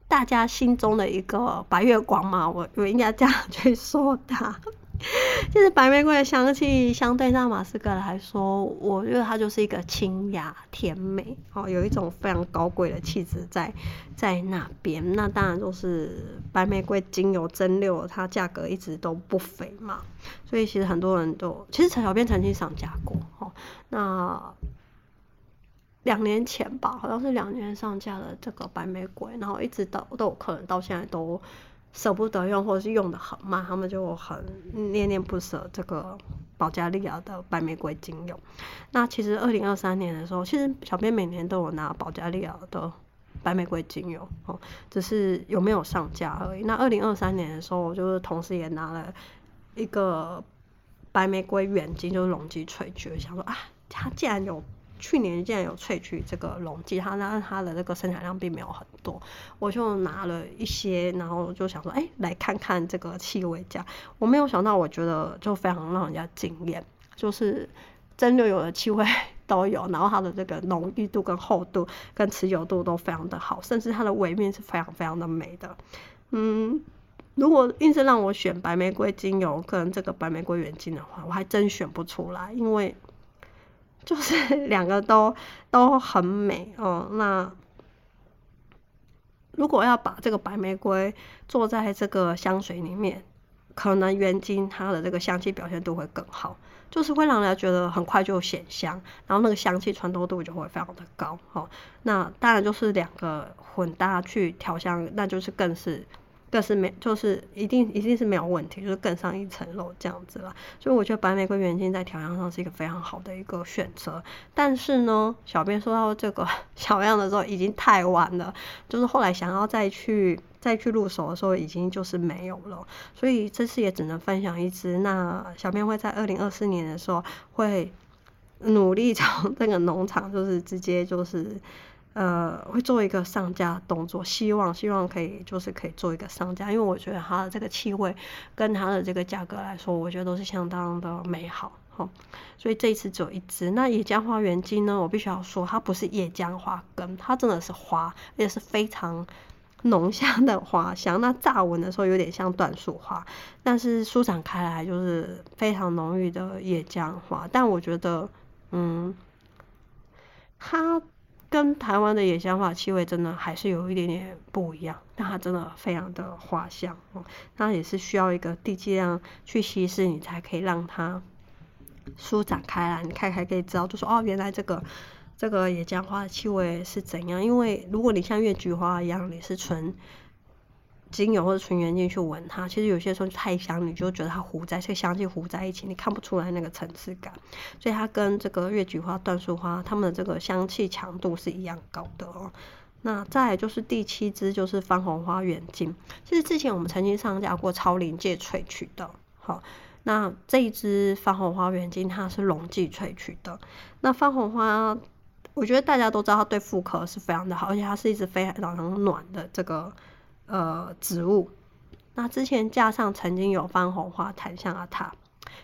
大家心中的一个白月光嘛，我我应该这样去说它。其实白玫瑰的香气相对在马斯克来说，我觉得它就是一个清雅甜美，哦，有一种非常高贵的气质在在那边。那当然就是白玫瑰精油蒸馏，它价格一直都不菲嘛，所以其实很多人都，其实陈小编曾经上架过，哦，那两年前吧，好像是两年上架的这个白玫瑰，然后一直到都有客人到现在都。舍不得用，或者是用的很慢，他们就很恋恋不舍这个保加利亚的白玫瑰精油。那其实二零二三年的时候，其实小编每年都有拿保加利亚的白玫瑰精油哦，只是有没有上架而已。那二零二三年的时候，我就是同时也拿了一个白玫瑰原精，就是隆基萃取，想说啊，它竟然有。去年竟然有萃取这个溶剂，它那它的那个生产量并没有很多，我就拿了一些，然后就想说，哎、欸，来看看这个气味价。我没有想到，我觉得就非常让人家惊艳，就是蒸馏油的气味都有，然后它的这个浓郁度跟厚度跟持久度都非常的好，甚至它的尾面是非常非常的美的。嗯，如果硬是让我选白玫瑰精油跟这个白玫瑰原精的话，我还真选不出来，因为。就是 两个都都很美哦。那如果要把这个白玫瑰做在这个香水里面，可能原精它的这个香气表现度会更好，就是会让人家觉得很快就显香，然后那个香气穿透度就会非常的高哦。那当然就是两个混搭去调香，那就是更是。这是没，就是一定一定是没有问题，就是更上一层楼这样子了。所以我觉得白玫瑰原精在调香上是一个非常好的一个选择。但是呢，小编说到这个 小样的时候已经太晚了，就是后来想要再去再去入手的时候，已经就是没有了。所以这次也只能分享一支。那小编会在二零二四年的时候会努力从这个农场，就是直接就是。呃，会做一个上架动作，希望希望可以就是可以做一个上架，因为我觉得它的这个气味跟它的这个价格来说，我觉得都是相当的美好哈。所以这一次只有一支。那野姜花原精呢，我必须要说，它不是野姜花根，它真的是花，也是非常浓香的花香。那乍闻的时候有点像椴树花，但是舒展开来就是非常浓郁的野姜花。但我觉得，嗯，它。跟台湾的野香花气味真的还是有一点点不一样，但它真的非常的花香哦，那也是需要一个地基量去稀释，你才可以让它舒展开来，你看还可以知道，就说哦，原来这个这个野姜花的气味是怎样。因为如果你像月菊花一样，你是纯。精油或者纯原精去闻它，其实有些时候太香，你就觉得它糊在这个香气糊在一起，你看不出来那个层次感。所以它跟这个月菊花、椴树花，它们的这个香气强度是一样高的哦。那再就是第七支，就是番红花原精。其实之前我们曾经上架过超临界萃取的，好，那这一支番红花原精它是隆剂萃取的。那番红花，我觉得大家都知道它对妇科是非常的好，而且它是一支非常暖的这个。呃，植物。那之前架上曾经有番红花檀香阿塔，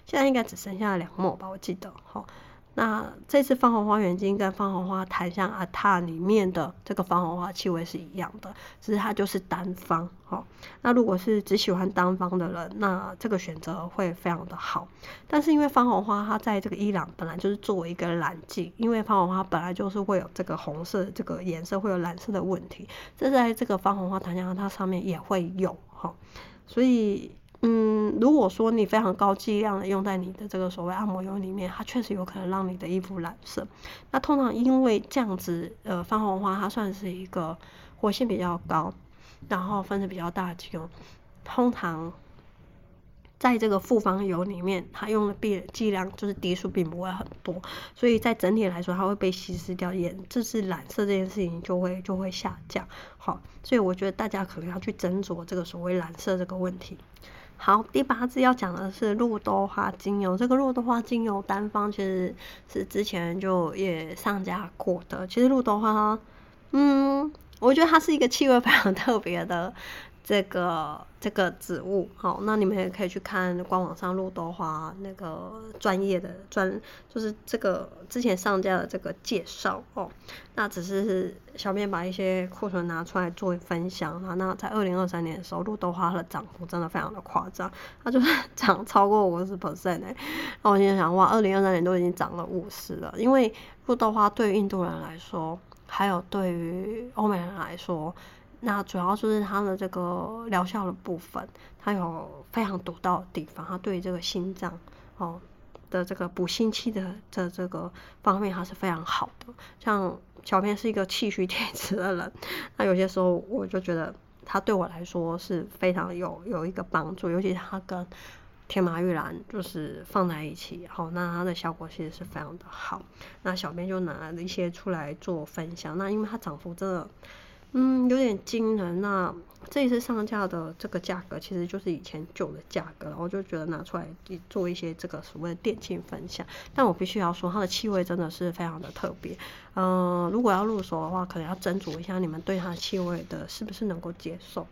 现在应该只剩下两抹吧，我记得。好，那这次番红花原精跟番红花檀香阿塔里面的这个番红花气味是一样的，只是它就是单方。好，那如果是只喜欢单方的人，那这个选择会非常的好。但是因为番红花它在这个伊朗本来就是作为一个染剂，因为番红花本来就是会有这个红色这个颜色会有染色的问题，这在这个番红花檀香它上面也会有哈。所以嗯，如果说你非常高剂量的用在你的这个所谓按摩油里面，它确实有可能让你的衣服染色。那通常因为这样子，呃，番红花它算是一个活性比较高。然后分子比较大的精油，通常在这个复方油里面，它用的剂剂量就是滴数并不会很多，所以在整体来说，它会被稀释掉，颜这是染色这件事情就会就会下降。好，所以我觉得大家可能要去斟酌这个所谓染色这个问题。好，第八支要讲的是绿豆花精油。这个绿豆花精油单方其实是之前就也上架过的。其实绿豆花，嗯，我觉得它是一个气味非常特别的。这个这个植物，好，那你们也可以去看官网上绿豆花那个专业的专，就是这个之前上架的这个介绍哦。那只是小编把一些库存拿出来做分享啊。那在二零二三年的时候，绿豆花的涨幅真的非常的夸张，它就是涨超过五十 percent 哎。那我现在想，哇，二零二三年都已经涨了五十了，因为绿豆花对于印度人来说，还有对于欧美人来说。那主要就是它的这个疗效的部分，它有非常独到的地方，它对这个心脏哦的这个补心气的的这个方面，它是非常好的。像小编是一个气虚 体质的人，那有些时候我就觉得它对我来说是非常有有一个帮助，尤其是它跟天麻玉兰就是放在一起，好，那它的效果其实是非常的好。那小编就拿了一些出来做分享，那因为它涨幅真的。嗯，有点惊人。那这一次上架的这个价格，其实就是以前旧的价格，然后就觉得拿出来做一些这个所谓的电竞分享。但我必须要说，它的气味真的是非常的特别。嗯、呃，如果要入手的话，可能要斟酌一下你们对它的气味的是不是能够接受。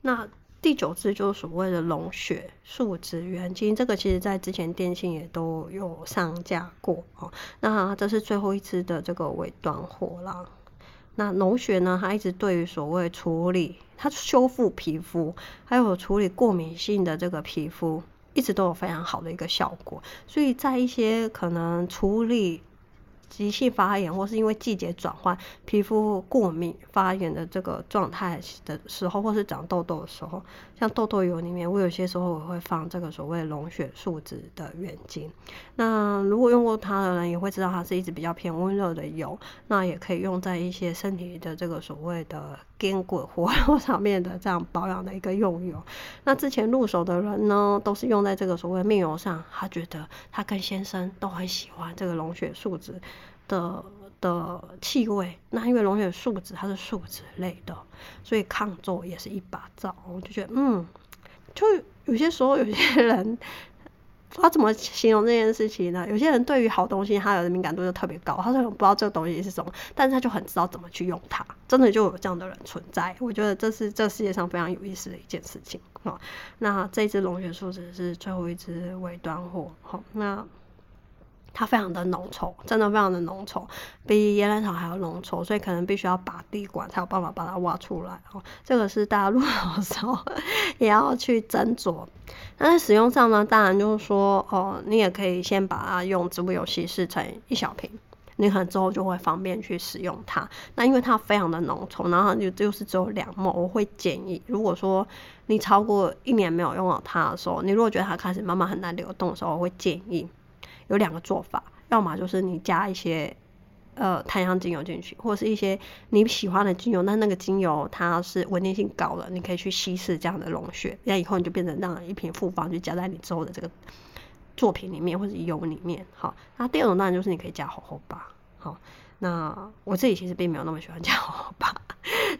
那。第九支就是所谓的龙血树脂原精，这个其实在之前电信也都有上架过哦。那这是最后一支的这个尾端货啦。那龙血呢，它一直对于所谓处理它修复皮肤，还有处理过敏性的这个皮肤，一直都有非常好的一个效果。所以在一些可能处理。急性发炎，或是因为季节转换，皮肤过敏发炎的这个状态的时候，或是长痘痘的时候，像痘痘油里面，我有些时候我会放这个所谓龙血树脂的原精。那如果用过它的人，也会知道它是一支比较偏温热的油，那也可以用在一些身体的这个所谓的筋骨活络上面的这样保养的一个用油。那之前入手的人呢，都是用在这个所谓面油上，他觉得他跟先生都很喜欢这个龙血树脂。的的气味，那因为龙血树脂它是树脂类的，所以抗皱也是一把皂。我就觉得，嗯，就有些时候有些人，他怎么形容这件事情呢？有些人对于好东西，他的敏感度就特别高，他说不知道这个东西是什么，但是他就很知道怎么去用它。真的就有这样的人存在，我觉得这是这世界上非常有意思的一件事情。好，那这支龙血树脂是最后一只尾端货。好，那。它非常的浓稠，真的非常的浓稠，比岩兰草还要浓稠，所以可能必须要拔滴管才有办法把它挖出来哦。这个是大家入手的时候 也要去斟酌。那在使用上呢，当然就是说，哦，你也可以先把它用植物油稀释成一小瓶，你可能之后就会方便去使用它。那因为它非常的浓稠，然后就就是只有两毫，我会建议，如果说你超过一年没有用到它的时候，你如果觉得它开始慢慢很难流动的时候，我会建议。有两个做法，要么就是你加一些呃檀香精油进去，或者是一些你喜欢的精油，那那个精油它是稳定性高的，你可以去稀释这样的龙血，那以后你就变成那样一瓶复方，就加在你之后的这个作品里面或者油里面。好，那第二种当然就是你可以加荷荷巴。好，那我自己其实并没有那么喜欢加荷荷巴。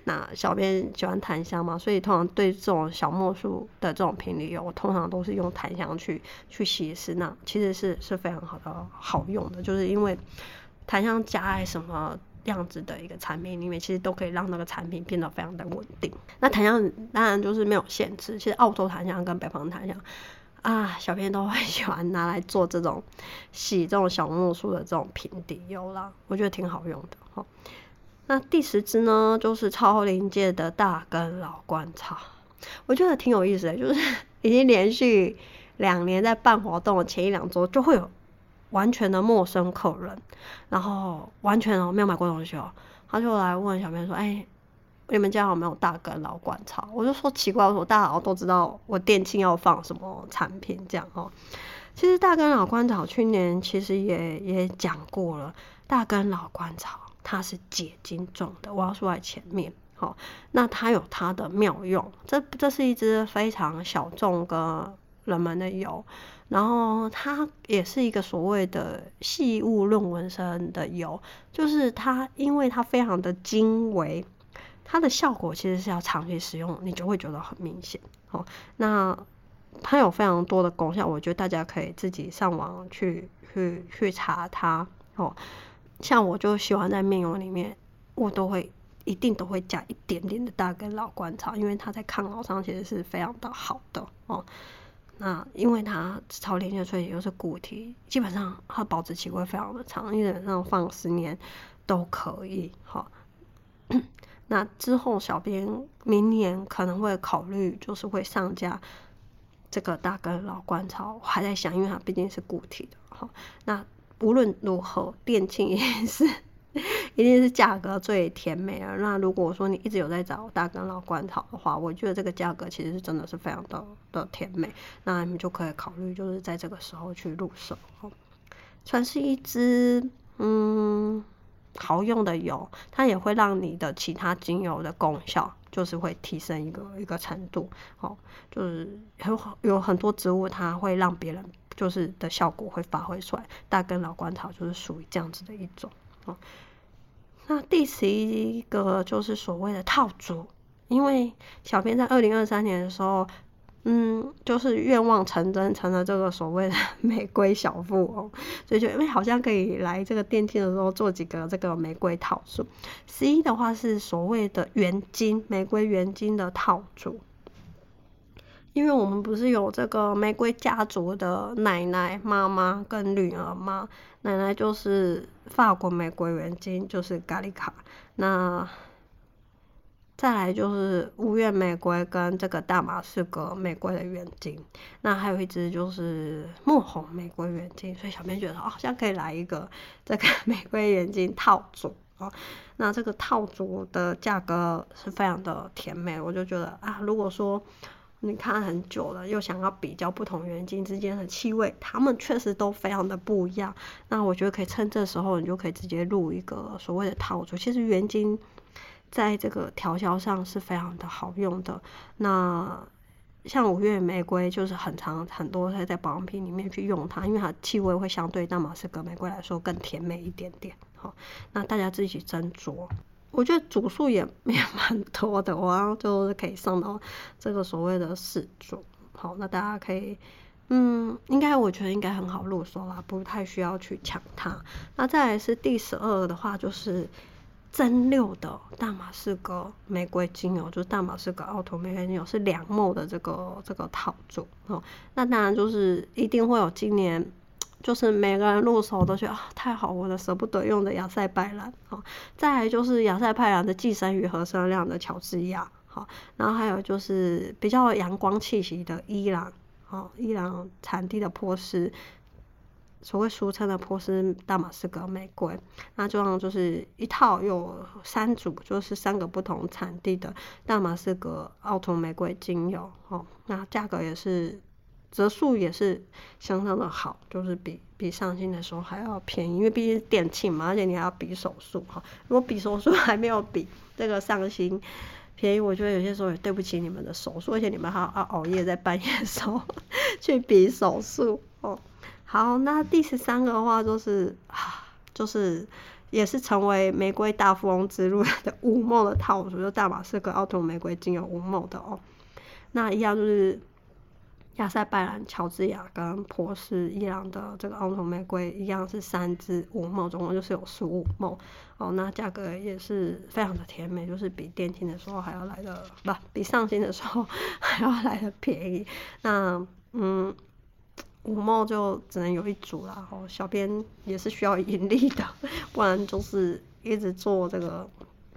那小编喜欢檀香嘛，所以通常对这种小墨数的这种瓶里油，我通常都是用檀香去去稀释。那其实是是非常好的好用的，就是因为檀香加在什么样子的一个产品里面，其实都可以让那个产品变得非常的稳定。那檀香当然就是没有限制，其实澳洲檀香跟北方檀香啊，小编都很喜欢拿来做这种洗这种小木梳的这种瓶底油啦，我觉得挺好用的哈。那第十支呢，就是超临界的大根老鸛草，我觉得挺有意思的，就是 已经连续两年在办活动前一两周，就会有完全的陌生客人，然后完全哦没有买过东西哦，他就来问小编说：“哎、你们家有没有大根老鸛草？”我就说奇怪，我说大家都知道我店庆要放什么产品这样哦。其实大根老鸛草去年其实也也讲过了，大根老鸛草。它是解晶状的，我要说在前面，好，那它有它的妙用，这这是一支非常小众跟冷门的油，然后它也是一个所谓的细雾论纹身的油，就是它因为它非常的精微，它的效果其实是要长期使用，你就会觉得很明显。哦，那它有非常多的功效，我觉得大家可以自己上网去去去查它。哦，像我就喜欢在面油里面，我都会一定都会加一点点的大根老关草，因为它在抗老上其实是非常的好的。哦，那因为它超连接萃又是固体，基本上它保质期会非常的长，基本上放十年都可以。哈、那之后，小编明年可能会考虑，就是会上架这个大根老关草。我还在想，因为它毕竟是固体的哈。那无论如何，店庆也是 一定是价格最甜美了。那如果说你一直有在找大根老罐草的话，我觉得这个价格其实是真的是非常的的甜美。那你们就可以考虑，就是在这个时候去入手哦。算是一支嗯。好用的油，它也会让你的其他精油的功效，就是会提升一个一个程度。哦，就是有有很多植物，它会让别人就是的效果会发挥出来。大根老关草就是属于这样子的一种。哦，那第十一个就是所谓的套组，因为小编在二零二三年的时候。嗯，就是愿望成真，成了这个所谓的 玫瑰小富翁，所以就因为好像可以来这个电梯的时候做几个这个玫瑰套组。十一的话是所谓的原精玫瑰原精的套组，因为我们不是有这个玫瑰家族的奶奶、妈妈跟女儿吗？奶奶就是法国玫瑰原精，就是咖喱卡。那再来就是乌月玫瑰跟这个大马士革玫瑰的原精，那还有一支就是墨红玫瑰原精，所以小编觉得好像可以来一个这个 玫瑰原精套组哦。那这个套组的价格是非常的甜美，我就觉得啊，如果说你看很久了，又想要比较不同原精之间的气味，它们确实都非常的不一样。那我觉得可以趁这时候，你就可以直接入一个所谓的套组。其实原精。在这个调香上是非常的好用的。那像五月玫瑰就是很常很多会在保养品里面去用它，因为它气味会相对大马士革玫瑰来说更甜美一点点。好，那大家自己斟酌。我觉得组数也 也蛮多的，我然就是可以上到这个所谓的四组。好，那大家可以，嗯，应该我觉得应该很好入手啦，不太需要去抢它。那再来是第十二的话就是。真六的大马士革玫瑰精油，就是大马士革奥托玫瑰精油，是两 ml 的这个这个套组哦。那当然就是一定会有今年，就是每个人入手都觉得啊太好，我的舍不得用的亚塞拜然哦。再来就是亚塞拜然的寄生与和生亮的乔治亚好，然后还有就是比较阳光气息的伊朗哦，伊朗产地的波斯。所谓俗称的波斯大马士革玫瑰，那这样就是一套有三组，就是三个不同产地的大马士革奥图玫瑰精油哦。那价格也是折数也是相当的好，就是比比上新的时候还要便宜，因为毕竟是店庆嘛，而且你还要比手速哈。如果比手速 还没有比这个上新便宜，我觉得有些时候也对不起你们的手速，而且你们还要熬夜在半夜的时候 去比手速哦。好，那第十三个的话就是啊，就是也是成为玫瑰大富翁之路 的五梦的套组，就大马士革奥托玫瑰精油五梦的哦。那一样就是亚塞拜然、乔治亚跟波斯伊朗的这个奥托玫瑰一样是三支五 ml，总共就是有十五 ml 哦。那价格也是非常的甜美，就是比店庆的时候还要来的不，比上新的时候 还要来的便宜。那嗯。五 ml 就只能有一组啦，哦，小编也是需要盈利的，不然就是一直做这个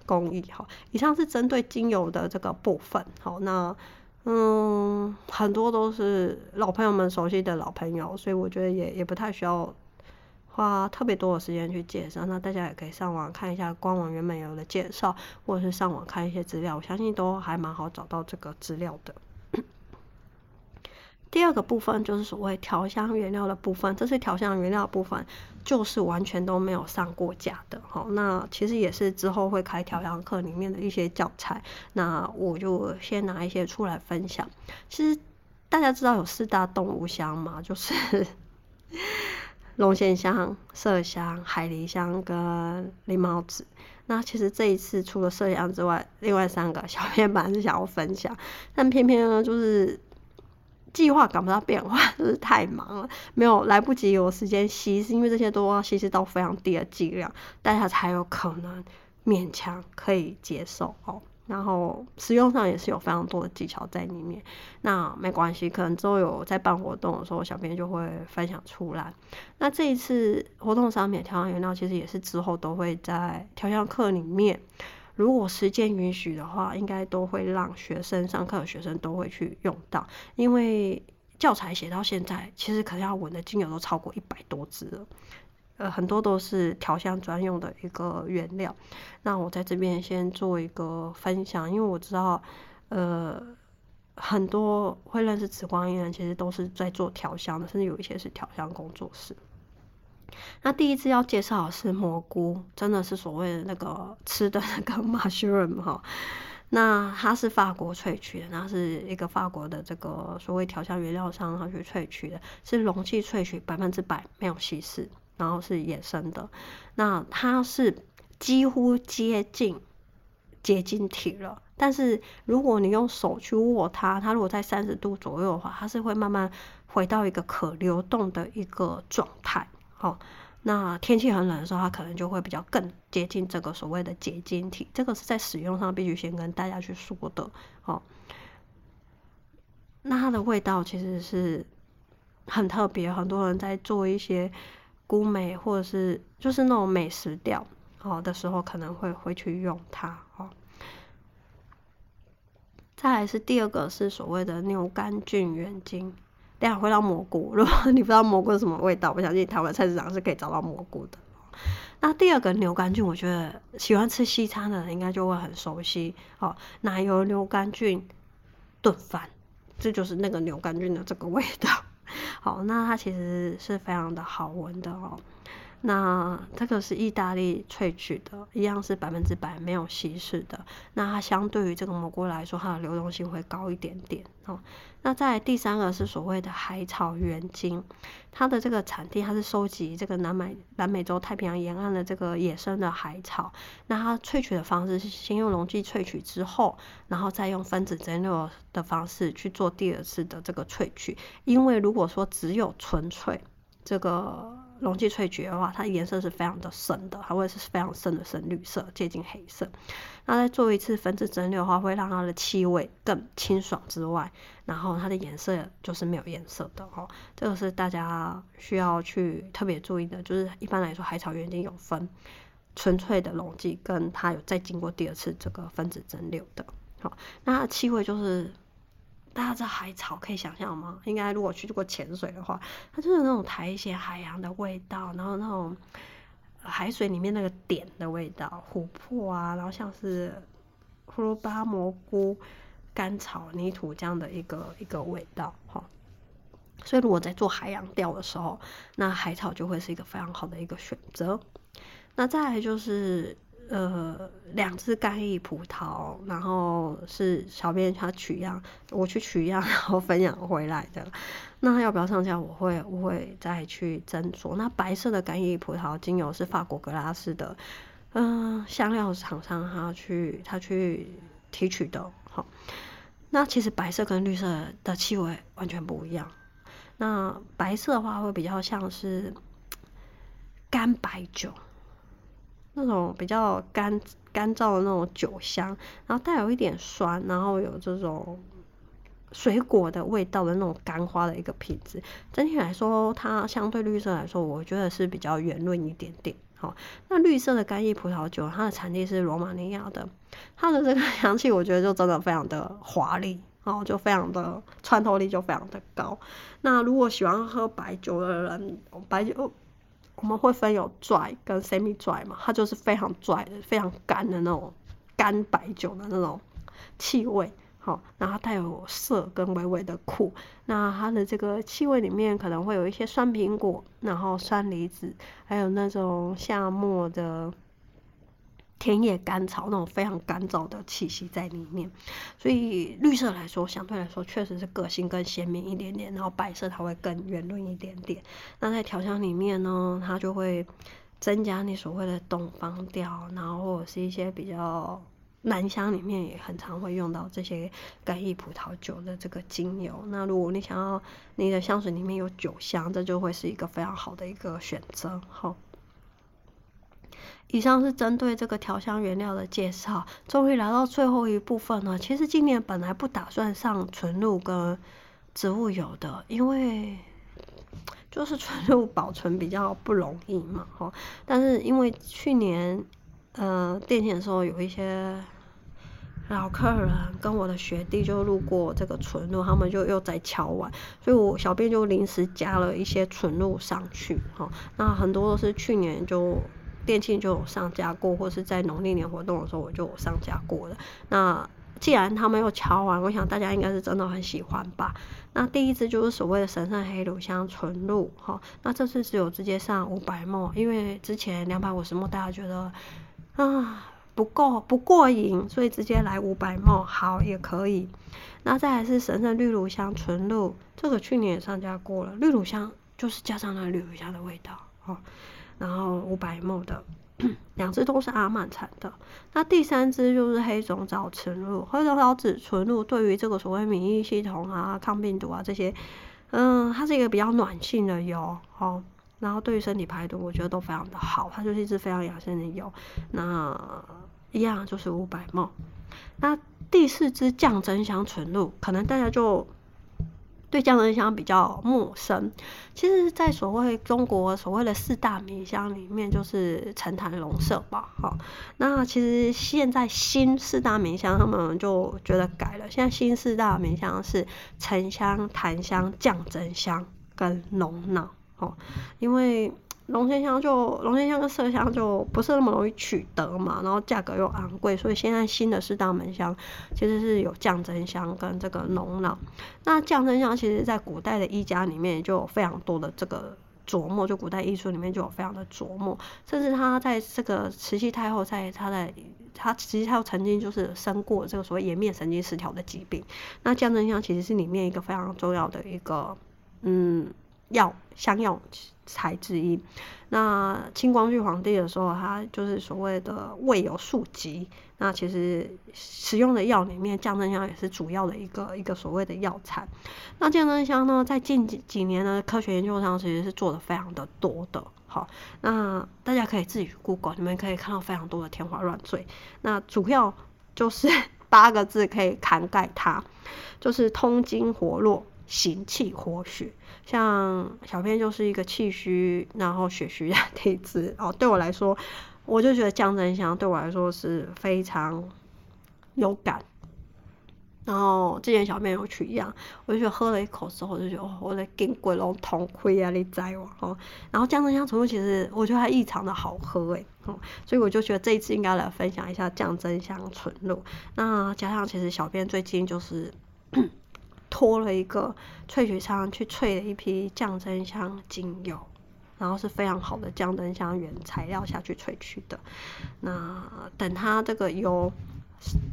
公益哈。以上是针对精油的这个部分，好，那嗯，很多都是老朋友们熟悉的老朋友，所以我觉得也也不太需要花特别多的时间去介绍。那大家也可以上网看一下官网原本有的介绍，或者是上网看一些资料，我相信都还蛮好找到这个资料的。第二个部分就是所谓调香原料的部分，这是调香原料部分，就是完全都没有上过架的。好，那其实也是之后会开调香课里面的一些教材，那我就先拿一些出来分享。其实大家知道有四大动物香吗？就是 龙涎香、麝香、海狸香跟狸猫子。那其实这一次除了麝香之外，另外三个小编本来是想要分享，但偏偏呢就是计划赶不上变化，就是太忙了，没有来不及有时间稀释，因为这些都要稀释到非常低的剂量，大家才有可能勉强可以接受哦。然后使用上也是有非常多的技巧在里面，那没关系，可能之后有在办活动的时候，小编就会分享出来。那这一次活动上面调香原料其实也是之后都会在调香课里面，如果时间允许的话，应该都会让学生上课的学生都会去用到，因为教材写到现在，其实可能要闻的精油都超过一百多支了。呃，很多都是调香专用的一个原料。那我在这边先做一个分享，因为我知道，呃，很多会认识紫光音的人，其实都是在做调香的，甚至有一些是调香工作室。那第一支要介绍的是蘑菇，真的是所谓的那个吃的那个 mushroom 哈。那它是法国萃取的，那是一个法国的这个所谓调香原料商，他去萃取的，是溶剂萃取，百分之百没有稀释。然后是野生的，那它是几乎接近结晶体了。但是如果你用手去握它，它如果在三十度左右的话，它是会慢慢回到一个可流动的一个状态。好，那天气很冷的时候，它可能就会比较更接近这个所谓的结晶体。这个是在使用上必须先跟大家去说的。好，那它的味道其实是很特别，很多人在做一些。菇美或者是就是那种美食调哦的时候，可能会会去用它哦。再来是第二个是所谓的牛肝菌原精，等下回到蘑菇。如果你不知道蘑菇是什么味道，我相信台湾菜市场是可以找到蘑菇的。那第二个牛肝菌，我觉得喜欢吃西餐的人应该就会很熟悉哦，奶油牛肝菌炖饭，这就是那个牛肝菌的这个味道。好，那它其实是非常的好闻的哦。那这个是意大利萃取的，一样是百分之百没有稀释的。那它相对于这个蘑菇来说，它的流动性会高一点点哦。那在第三个是所谓的海草原精，它的这个产地它是收集这个南美南美洲太平洋沿岸的这个野生的海草。那它萃取的方式是先用溶剂萃取之后，然后再用分子蒸馏的方式去做第二次的这个萃取。因为如果说只有纯粹这个。溶剂萃取的话，它颜色是非常的深的，还会是非常深的深绿色，接近黑色。那再做一次分子蒸馏的话，会让它的气味更清爽之外，然后它的颜色就是没有颜色的哦。这个是大家需要去特别注意的，就是一般来说海草原精有分纯粹的溶剂，跟它有再经过第二次这个分子蒸馏的。好，那气味就是。大家知道海草可以想象吗？应该如果去过潜水的话，它就是那种苔藓海洋的味道，然后那种海水里面那个碘的味道，琥珀啊，然后像是胡萝卜、蘑菇、甘草、泥土这样的一个一个味道哈。所以如果在做海洋调的时候，那海草就会是一个非常好的一个选择。那再来就是。呃，两只干邑葡萄，然后是小编他取样，我去取样，然后分享回来的。那要不要上架？我会，我会再去斟酌。那白色的干邑葡萄精油是法国格拉斯的，嗯、香料厂商他去他去提取的。好，那其实白色跟绿色的气味完全不一样。那白色的话会比较像是干白酒。那种比较干干燥的那种酒香，然后带有一点酸，然后有这种水果的味道的那种干花的一个品质。整体来说，它相对绿色来说，我觉得是比较圆润一点点。好，那绿色的干邑葡萄酒，它的产地是罗马尼亚的，它的这个 香气，我觉得就真的非常的华丽，然后就非常的穿透力就非常的高。那如果喜欢喝白酒的人，白酒。我们会分有拽跟 semi 拽嘛，它就是非常拽的、非常干的那种干白酒的那种气味，好，然后带有涩跟微微的苦，那它的这个气味里面可能会有一些酸苹果，然后酸梨子，还有那种夏末的。田野甘草那种非常干燥的气息在里面，所以绿色来说相对来说确实是个性更鲜明一点点，然后白色它会更圆润一点点。那在调香里面呢，它就会增加你所谓的东方调，然后或者是一些比较南香里面也很常会用到这些干邑葡萄酒的这个精油。那如果你想要你的香水里面有酒香，这就会是一个非常好的一个选择。好，以上是针对这个调香原料的介绍。终于来到最后一部分了。其实今年本来不打算上纯露跟植物油的，因为。就是纯露保存比较不容易嘛，哈。但是因为去年，呃，店庆的时候有一些老客人跟我的学弟就路过这个纯露，他们就又在敲碗，所以我小编就临时加了一些纯露上去，哈。那很多都是去年就店庆就有上架过，或是在农历年活动的时候我就有上架过的。那既然他们又敲完，我想大家应该是真的很喜欢吧。那第一支就是所谓的神圣黑乳香纯露，哈，那这次只有直接上五百 ml，因为之前两百五十 ml 大家觉得啊不够不过瘾，所以直接来五百 ml，好也可以。那再来是神圣绿乳香纯露，这个去年也上架过了，绿乳香就是加上那个绿乳香的味道，哈，然后五百 ml 的。两支都是阿曼产的，那第三支就是黑种藻纯露。黑种藻紫纯露对于这个所谓免疫系统啊、抗病毒啊这些，嗯，它是一个比较暖性的油，哦，然后对于身体排毒，我觉得都非常的好。它就是一支非常养生的油，那一样就是五百 ml。那第四支降真香纯露，可能大家就。对降真香比较陌生，其实，在所谓中国所谓的四大名香里面，就是沉檀龙麝吧。哈，那其实现在新四大名香他们就觉得改了，现在新四大名香是沉香、檀香、降真香跟龙脑。哦，因为。龙涎香就龙涎香跟麝香就不是那么容易取得嘛，然后价格又昂贵，所以现在新的四大门香其实是有降真香跟这个龙脑。那降真香其实在古代的医家里面就有非常多的这个琢磨，就古代医书里面就有非常的琢磨，甚至他在这个慈禧太后在他的他慈禧太后曾经就是生过这个所谓颜面神经失调的疾病，那降真香其实是里面一个非常重要的一个嗯药香药。材之一。那清光绪皇帝的时候，他就是所谓的胃有数疾，那其实使用的药里面，降真香也是主要的一个一个所谓的药材。那降真香呢，在近几几年的科学研究上，其实是做的非常的多的。好，那大家可以自己去 Google，你们可以看到非常多的天花乱坠。那主要就是 八个字可以涵盖它，就是通经活络。行气活血，像小编就是一个气虚，然后血虚的 体质哦。对我来说，我就觉得降真香对我来说是非常有感。然后之前小编有取样，我就觉得喝了一口之后，我就觉得，我的筋骨拢痛亏啊，你知我？哦，然后降真香纯露其实我觉得它异常的好喝诶，哦，所以我就觉得这一次应该来分享一下降真香纯露。那加上其实小编最近就是。拖了一个萃取厂去萃了一批降真香精油，然后是非常好的降真香原材料下去萃取的。那等它这个油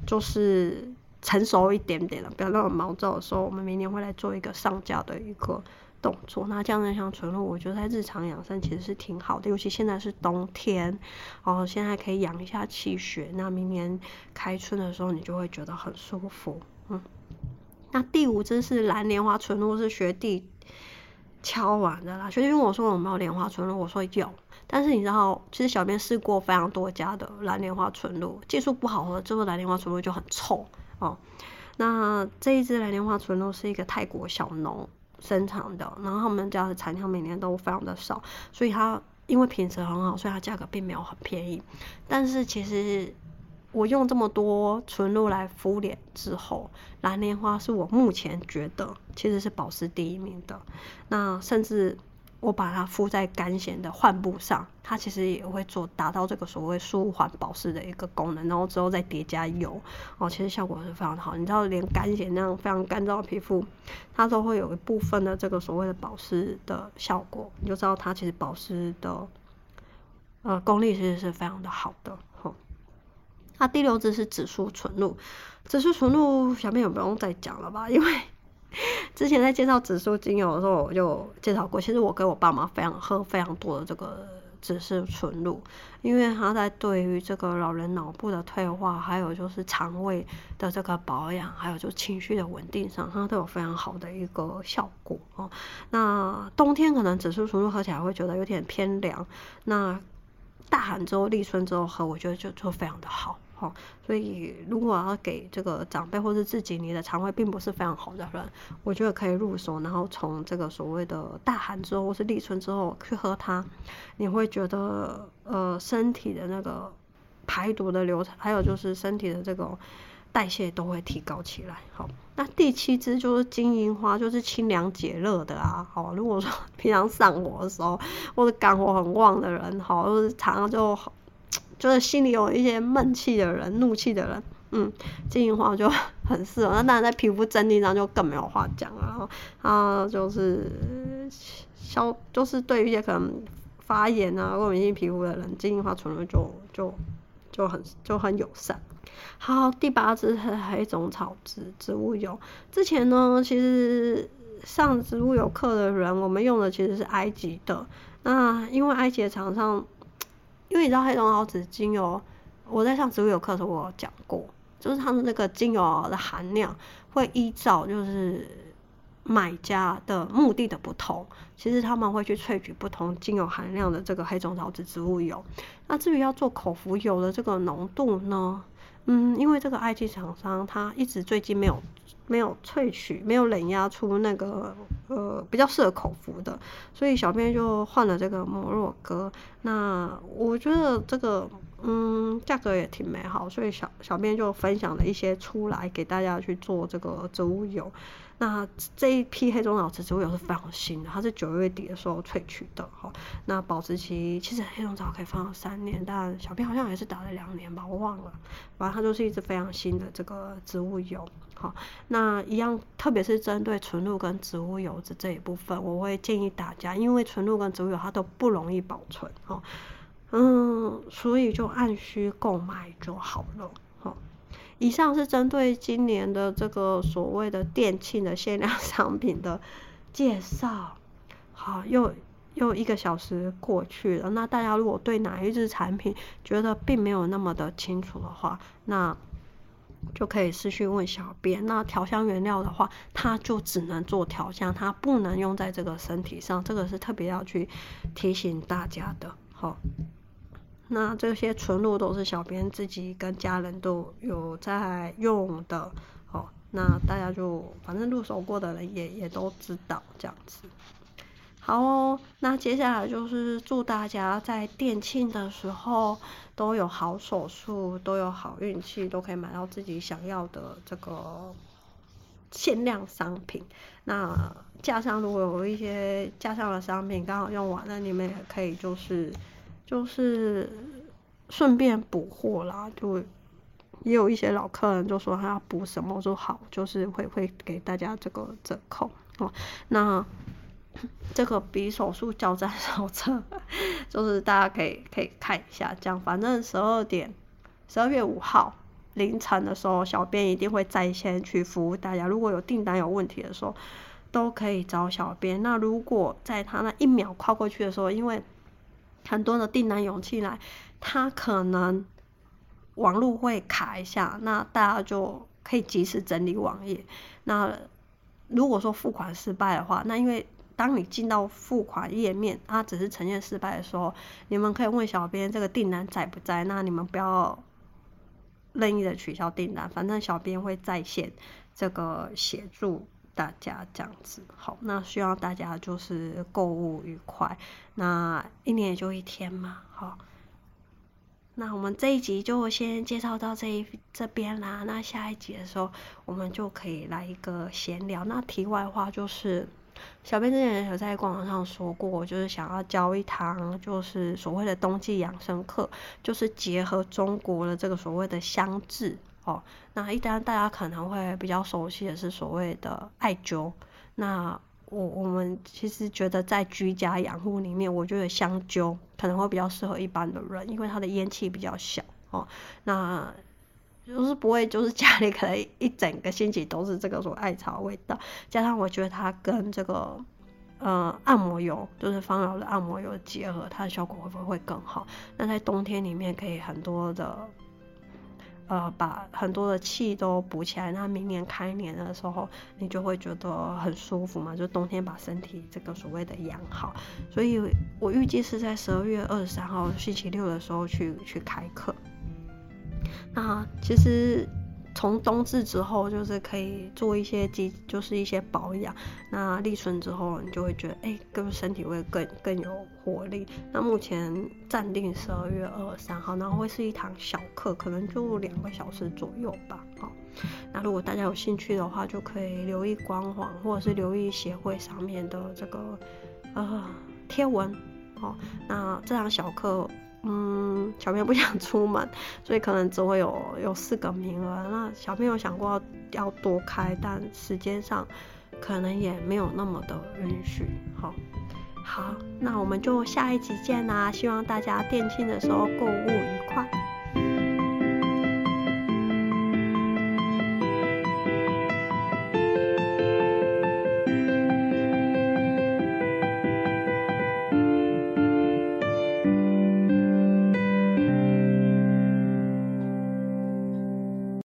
就是成熟一点点了，不要那么毛躁的时候，我们明年会来做一个上架的一个动作。那降真香纯露，我觉得在日常养生其实是挺好的，尤其现在是冬天，哦，现在可以养一下气血。那明年开春的时候，你就会觉得很舒服，嗯。那第五支是蓝莲花纯露，是学弟敲完的啦。学弟问我说有没有莲花纯露，我说有。但是你知道，其实小编试过非常多家的蓝莲花纯露，技术不好喝，之后蓝莲花纯露就很臭哦。那这一支蓝莲花纯露是一个泰国小农生产的，然后他们家的产量每年都非常的少，所以它因为品质很好，所以它价格并没有很便宜。但是其实。我用这么多纯露来敷脸之后，蓝莲花是我目前觉得其实是保湿第一名的。那甚至我把它敷在干癣的患部上，它其实也会做达到这个所谓舒缓保湿的一个功能。然后之后再叠加油，哦，其实效果是非常好。你知道，连干癣那样非常干燥的皮肤，它都会有一部分的这个所谓的保湿的效果，你就知道它其实保湿的呃 功力其实是非常的好的。那第六支是紫苏纯露，紫苏纯露小编也不用再讲了吧？因为 之前在介绍紫苏精油的时候，我就介绍过。其实我跟我爸妈非常喝非常多的这个只是纯露，因为它在对于这个老人脑部的退化，还有就是肠胃的这个保养，还有就情绪的稳定上，它都有非常好的一个效果哦。那冬天可能紫苏纯露喝起来会觉得有点偏凉，那大寒之后立春之后喝，我觉得就就非常的好。哦，所以如果要给这个长辈或是自己，你的肠胃并不是非常好的人，我觉得可以入手，然后从这个所谓的大寒之后或是立春之后去喝它，你会觉得呃身体的那个排毒的流程，还有就是身体的这个代谢都会提高起来。好，那第七支就是金银花，就是清凉解热的啊。好，如果说 平常上火的时候或者肝火很旺的人，好，或是常常就。就是心里有一些闷气的人、怒气的人，嗯，金银花就 很适合。那当然在皮肤镇定上就更没有话讲了。啊，就是消，就是对于一些可能发炎啊、过敏性皮肤的人，金银花纯露就就就很就很友善。好，第八支是黑种草植植物油。之前呢，其实上植物油课的人，我们用的其实是埃及的。那因为埃及的厂商。因为你知道黑种草籽精油，我在上植物油课的时候我讲过，就是它们那个精油的含量会依照就是买家的目的的不同，其实他们会去萃取不同精油含量的这个黑种草籽植物油。那至于要做口服油的这个浓度呢，嗯，因为这个 I T 厂商他一直最近没有。没有萃取，没有冷压出那个呃比较适合口服的，所以小编就换了这个摩洛哥。那我觉得这个嗯价格也挺美好，所以小小编就分享了一些出来给大家去做这个植物油。那这一批黑种草籽植物油是非常新的，它是九月底的时候萃取的哈。那保质期其实黑种草可以放到三年，但小编好像也是打了两年吧，我忘了。反正它就是一支非常新的这个植物油。好，那一样，特别是针对纯露跟植物油脂这一部分，我会建议大家，因为纯露跟植物油它都不容易保存，哦，嗯，所以就按需购买就好了。好，以上是针对今年的这个所谓的店庆的限量 商品的介绍。好，又又一个小时过去了，那大家如果对哪一支产品觉得并没有那么的清楚的话，那。就可以私讯问小编。那调香原料的话，它就只能做调香，它不能用在这个身体上，这个是特别要去提醒大家的。好，那这些纯露都是小编自己跟家人都有在用的。哦，那大家就反正入手过的人也也都知道这样子。好哦，那接下来就是祝大家在店庆的时候都有好手速，都有好运气，都可以买到自己想要的这个限量商品。那架上如果有一些架上的商品刚好用完了，你们也可以就是就是顺便补货啦。就也有一些老客人就说他要补什么，我说好，就是会会给大家这个折扣哦。那。这个匕首术教战 手册，就是大家可以可以看一下，这样反正十二点，十二月五号凌晨的时候，小编一定会在线去服务大家。如果有订单有问题的时候，都可以找小编。那如果在他那一秒跨过去的时候，因为很多的订单涌进来，他可能网络会卡一下，那大家就可以及时整理网页。那如果说付款失败的话，那因为当你进到付款页面，它只是呈现失败的时候，你们可以问小编这个订单在不在？那你们不要任意的取消订单，反正小编会在线这个协助大家这样子。好，那希望大家就是购物愉快。那一年也就一天嘛，好。那我们这一集就先介绍到这一这边啦。那下一集的时候，我们就可以来一个闲聊。那题外话就是。小编之前有在官网上说过，就是想要教一堂，就是所谓的冬季养生课，就是结合中国的这个所谓的香渍哦。那一般大家可能会比较熟悉的是所谓的艾灸。那我我们其实觉得在居家养护里面，我觉得香灸可能会比较适合一般的人，因为它的烟气比较小哦。那就是不会，就是家里可能一整个星期都是这个种艾草味道，加上我觉得它跟这个呃按摩油，就是芳疗的按摩油结合，它的效果会不会更好？那在冬天里面可以很多的。呃，把很多的气都补起来，那明年开年的时候，你就会觉得很舒服嘛。就冬天把身体这个所谓的养好，所以我预计是在十二月二十三号星期六的时候去去开课。那其实。从冬至之后，就是可以做一些基，就是一些保养。那立春之后，你就会觉得，哎，更身体会更更有活力。那目前暂定十二月二十三号，然后会是一堂小课，可能就两个小时左右吧。好，那如果大家有兴趣的话，就可以留意官网或者是留意协会上面的这个呃贴文。好，那这堂小课。嗯，小朋友不想出门，所以可能只会有有四个名额。那小朋友想过要多开，但时间上可能也没有那么的允许。好，好，那我们就下一集见啦！希望大家店庆的时候购物愉快。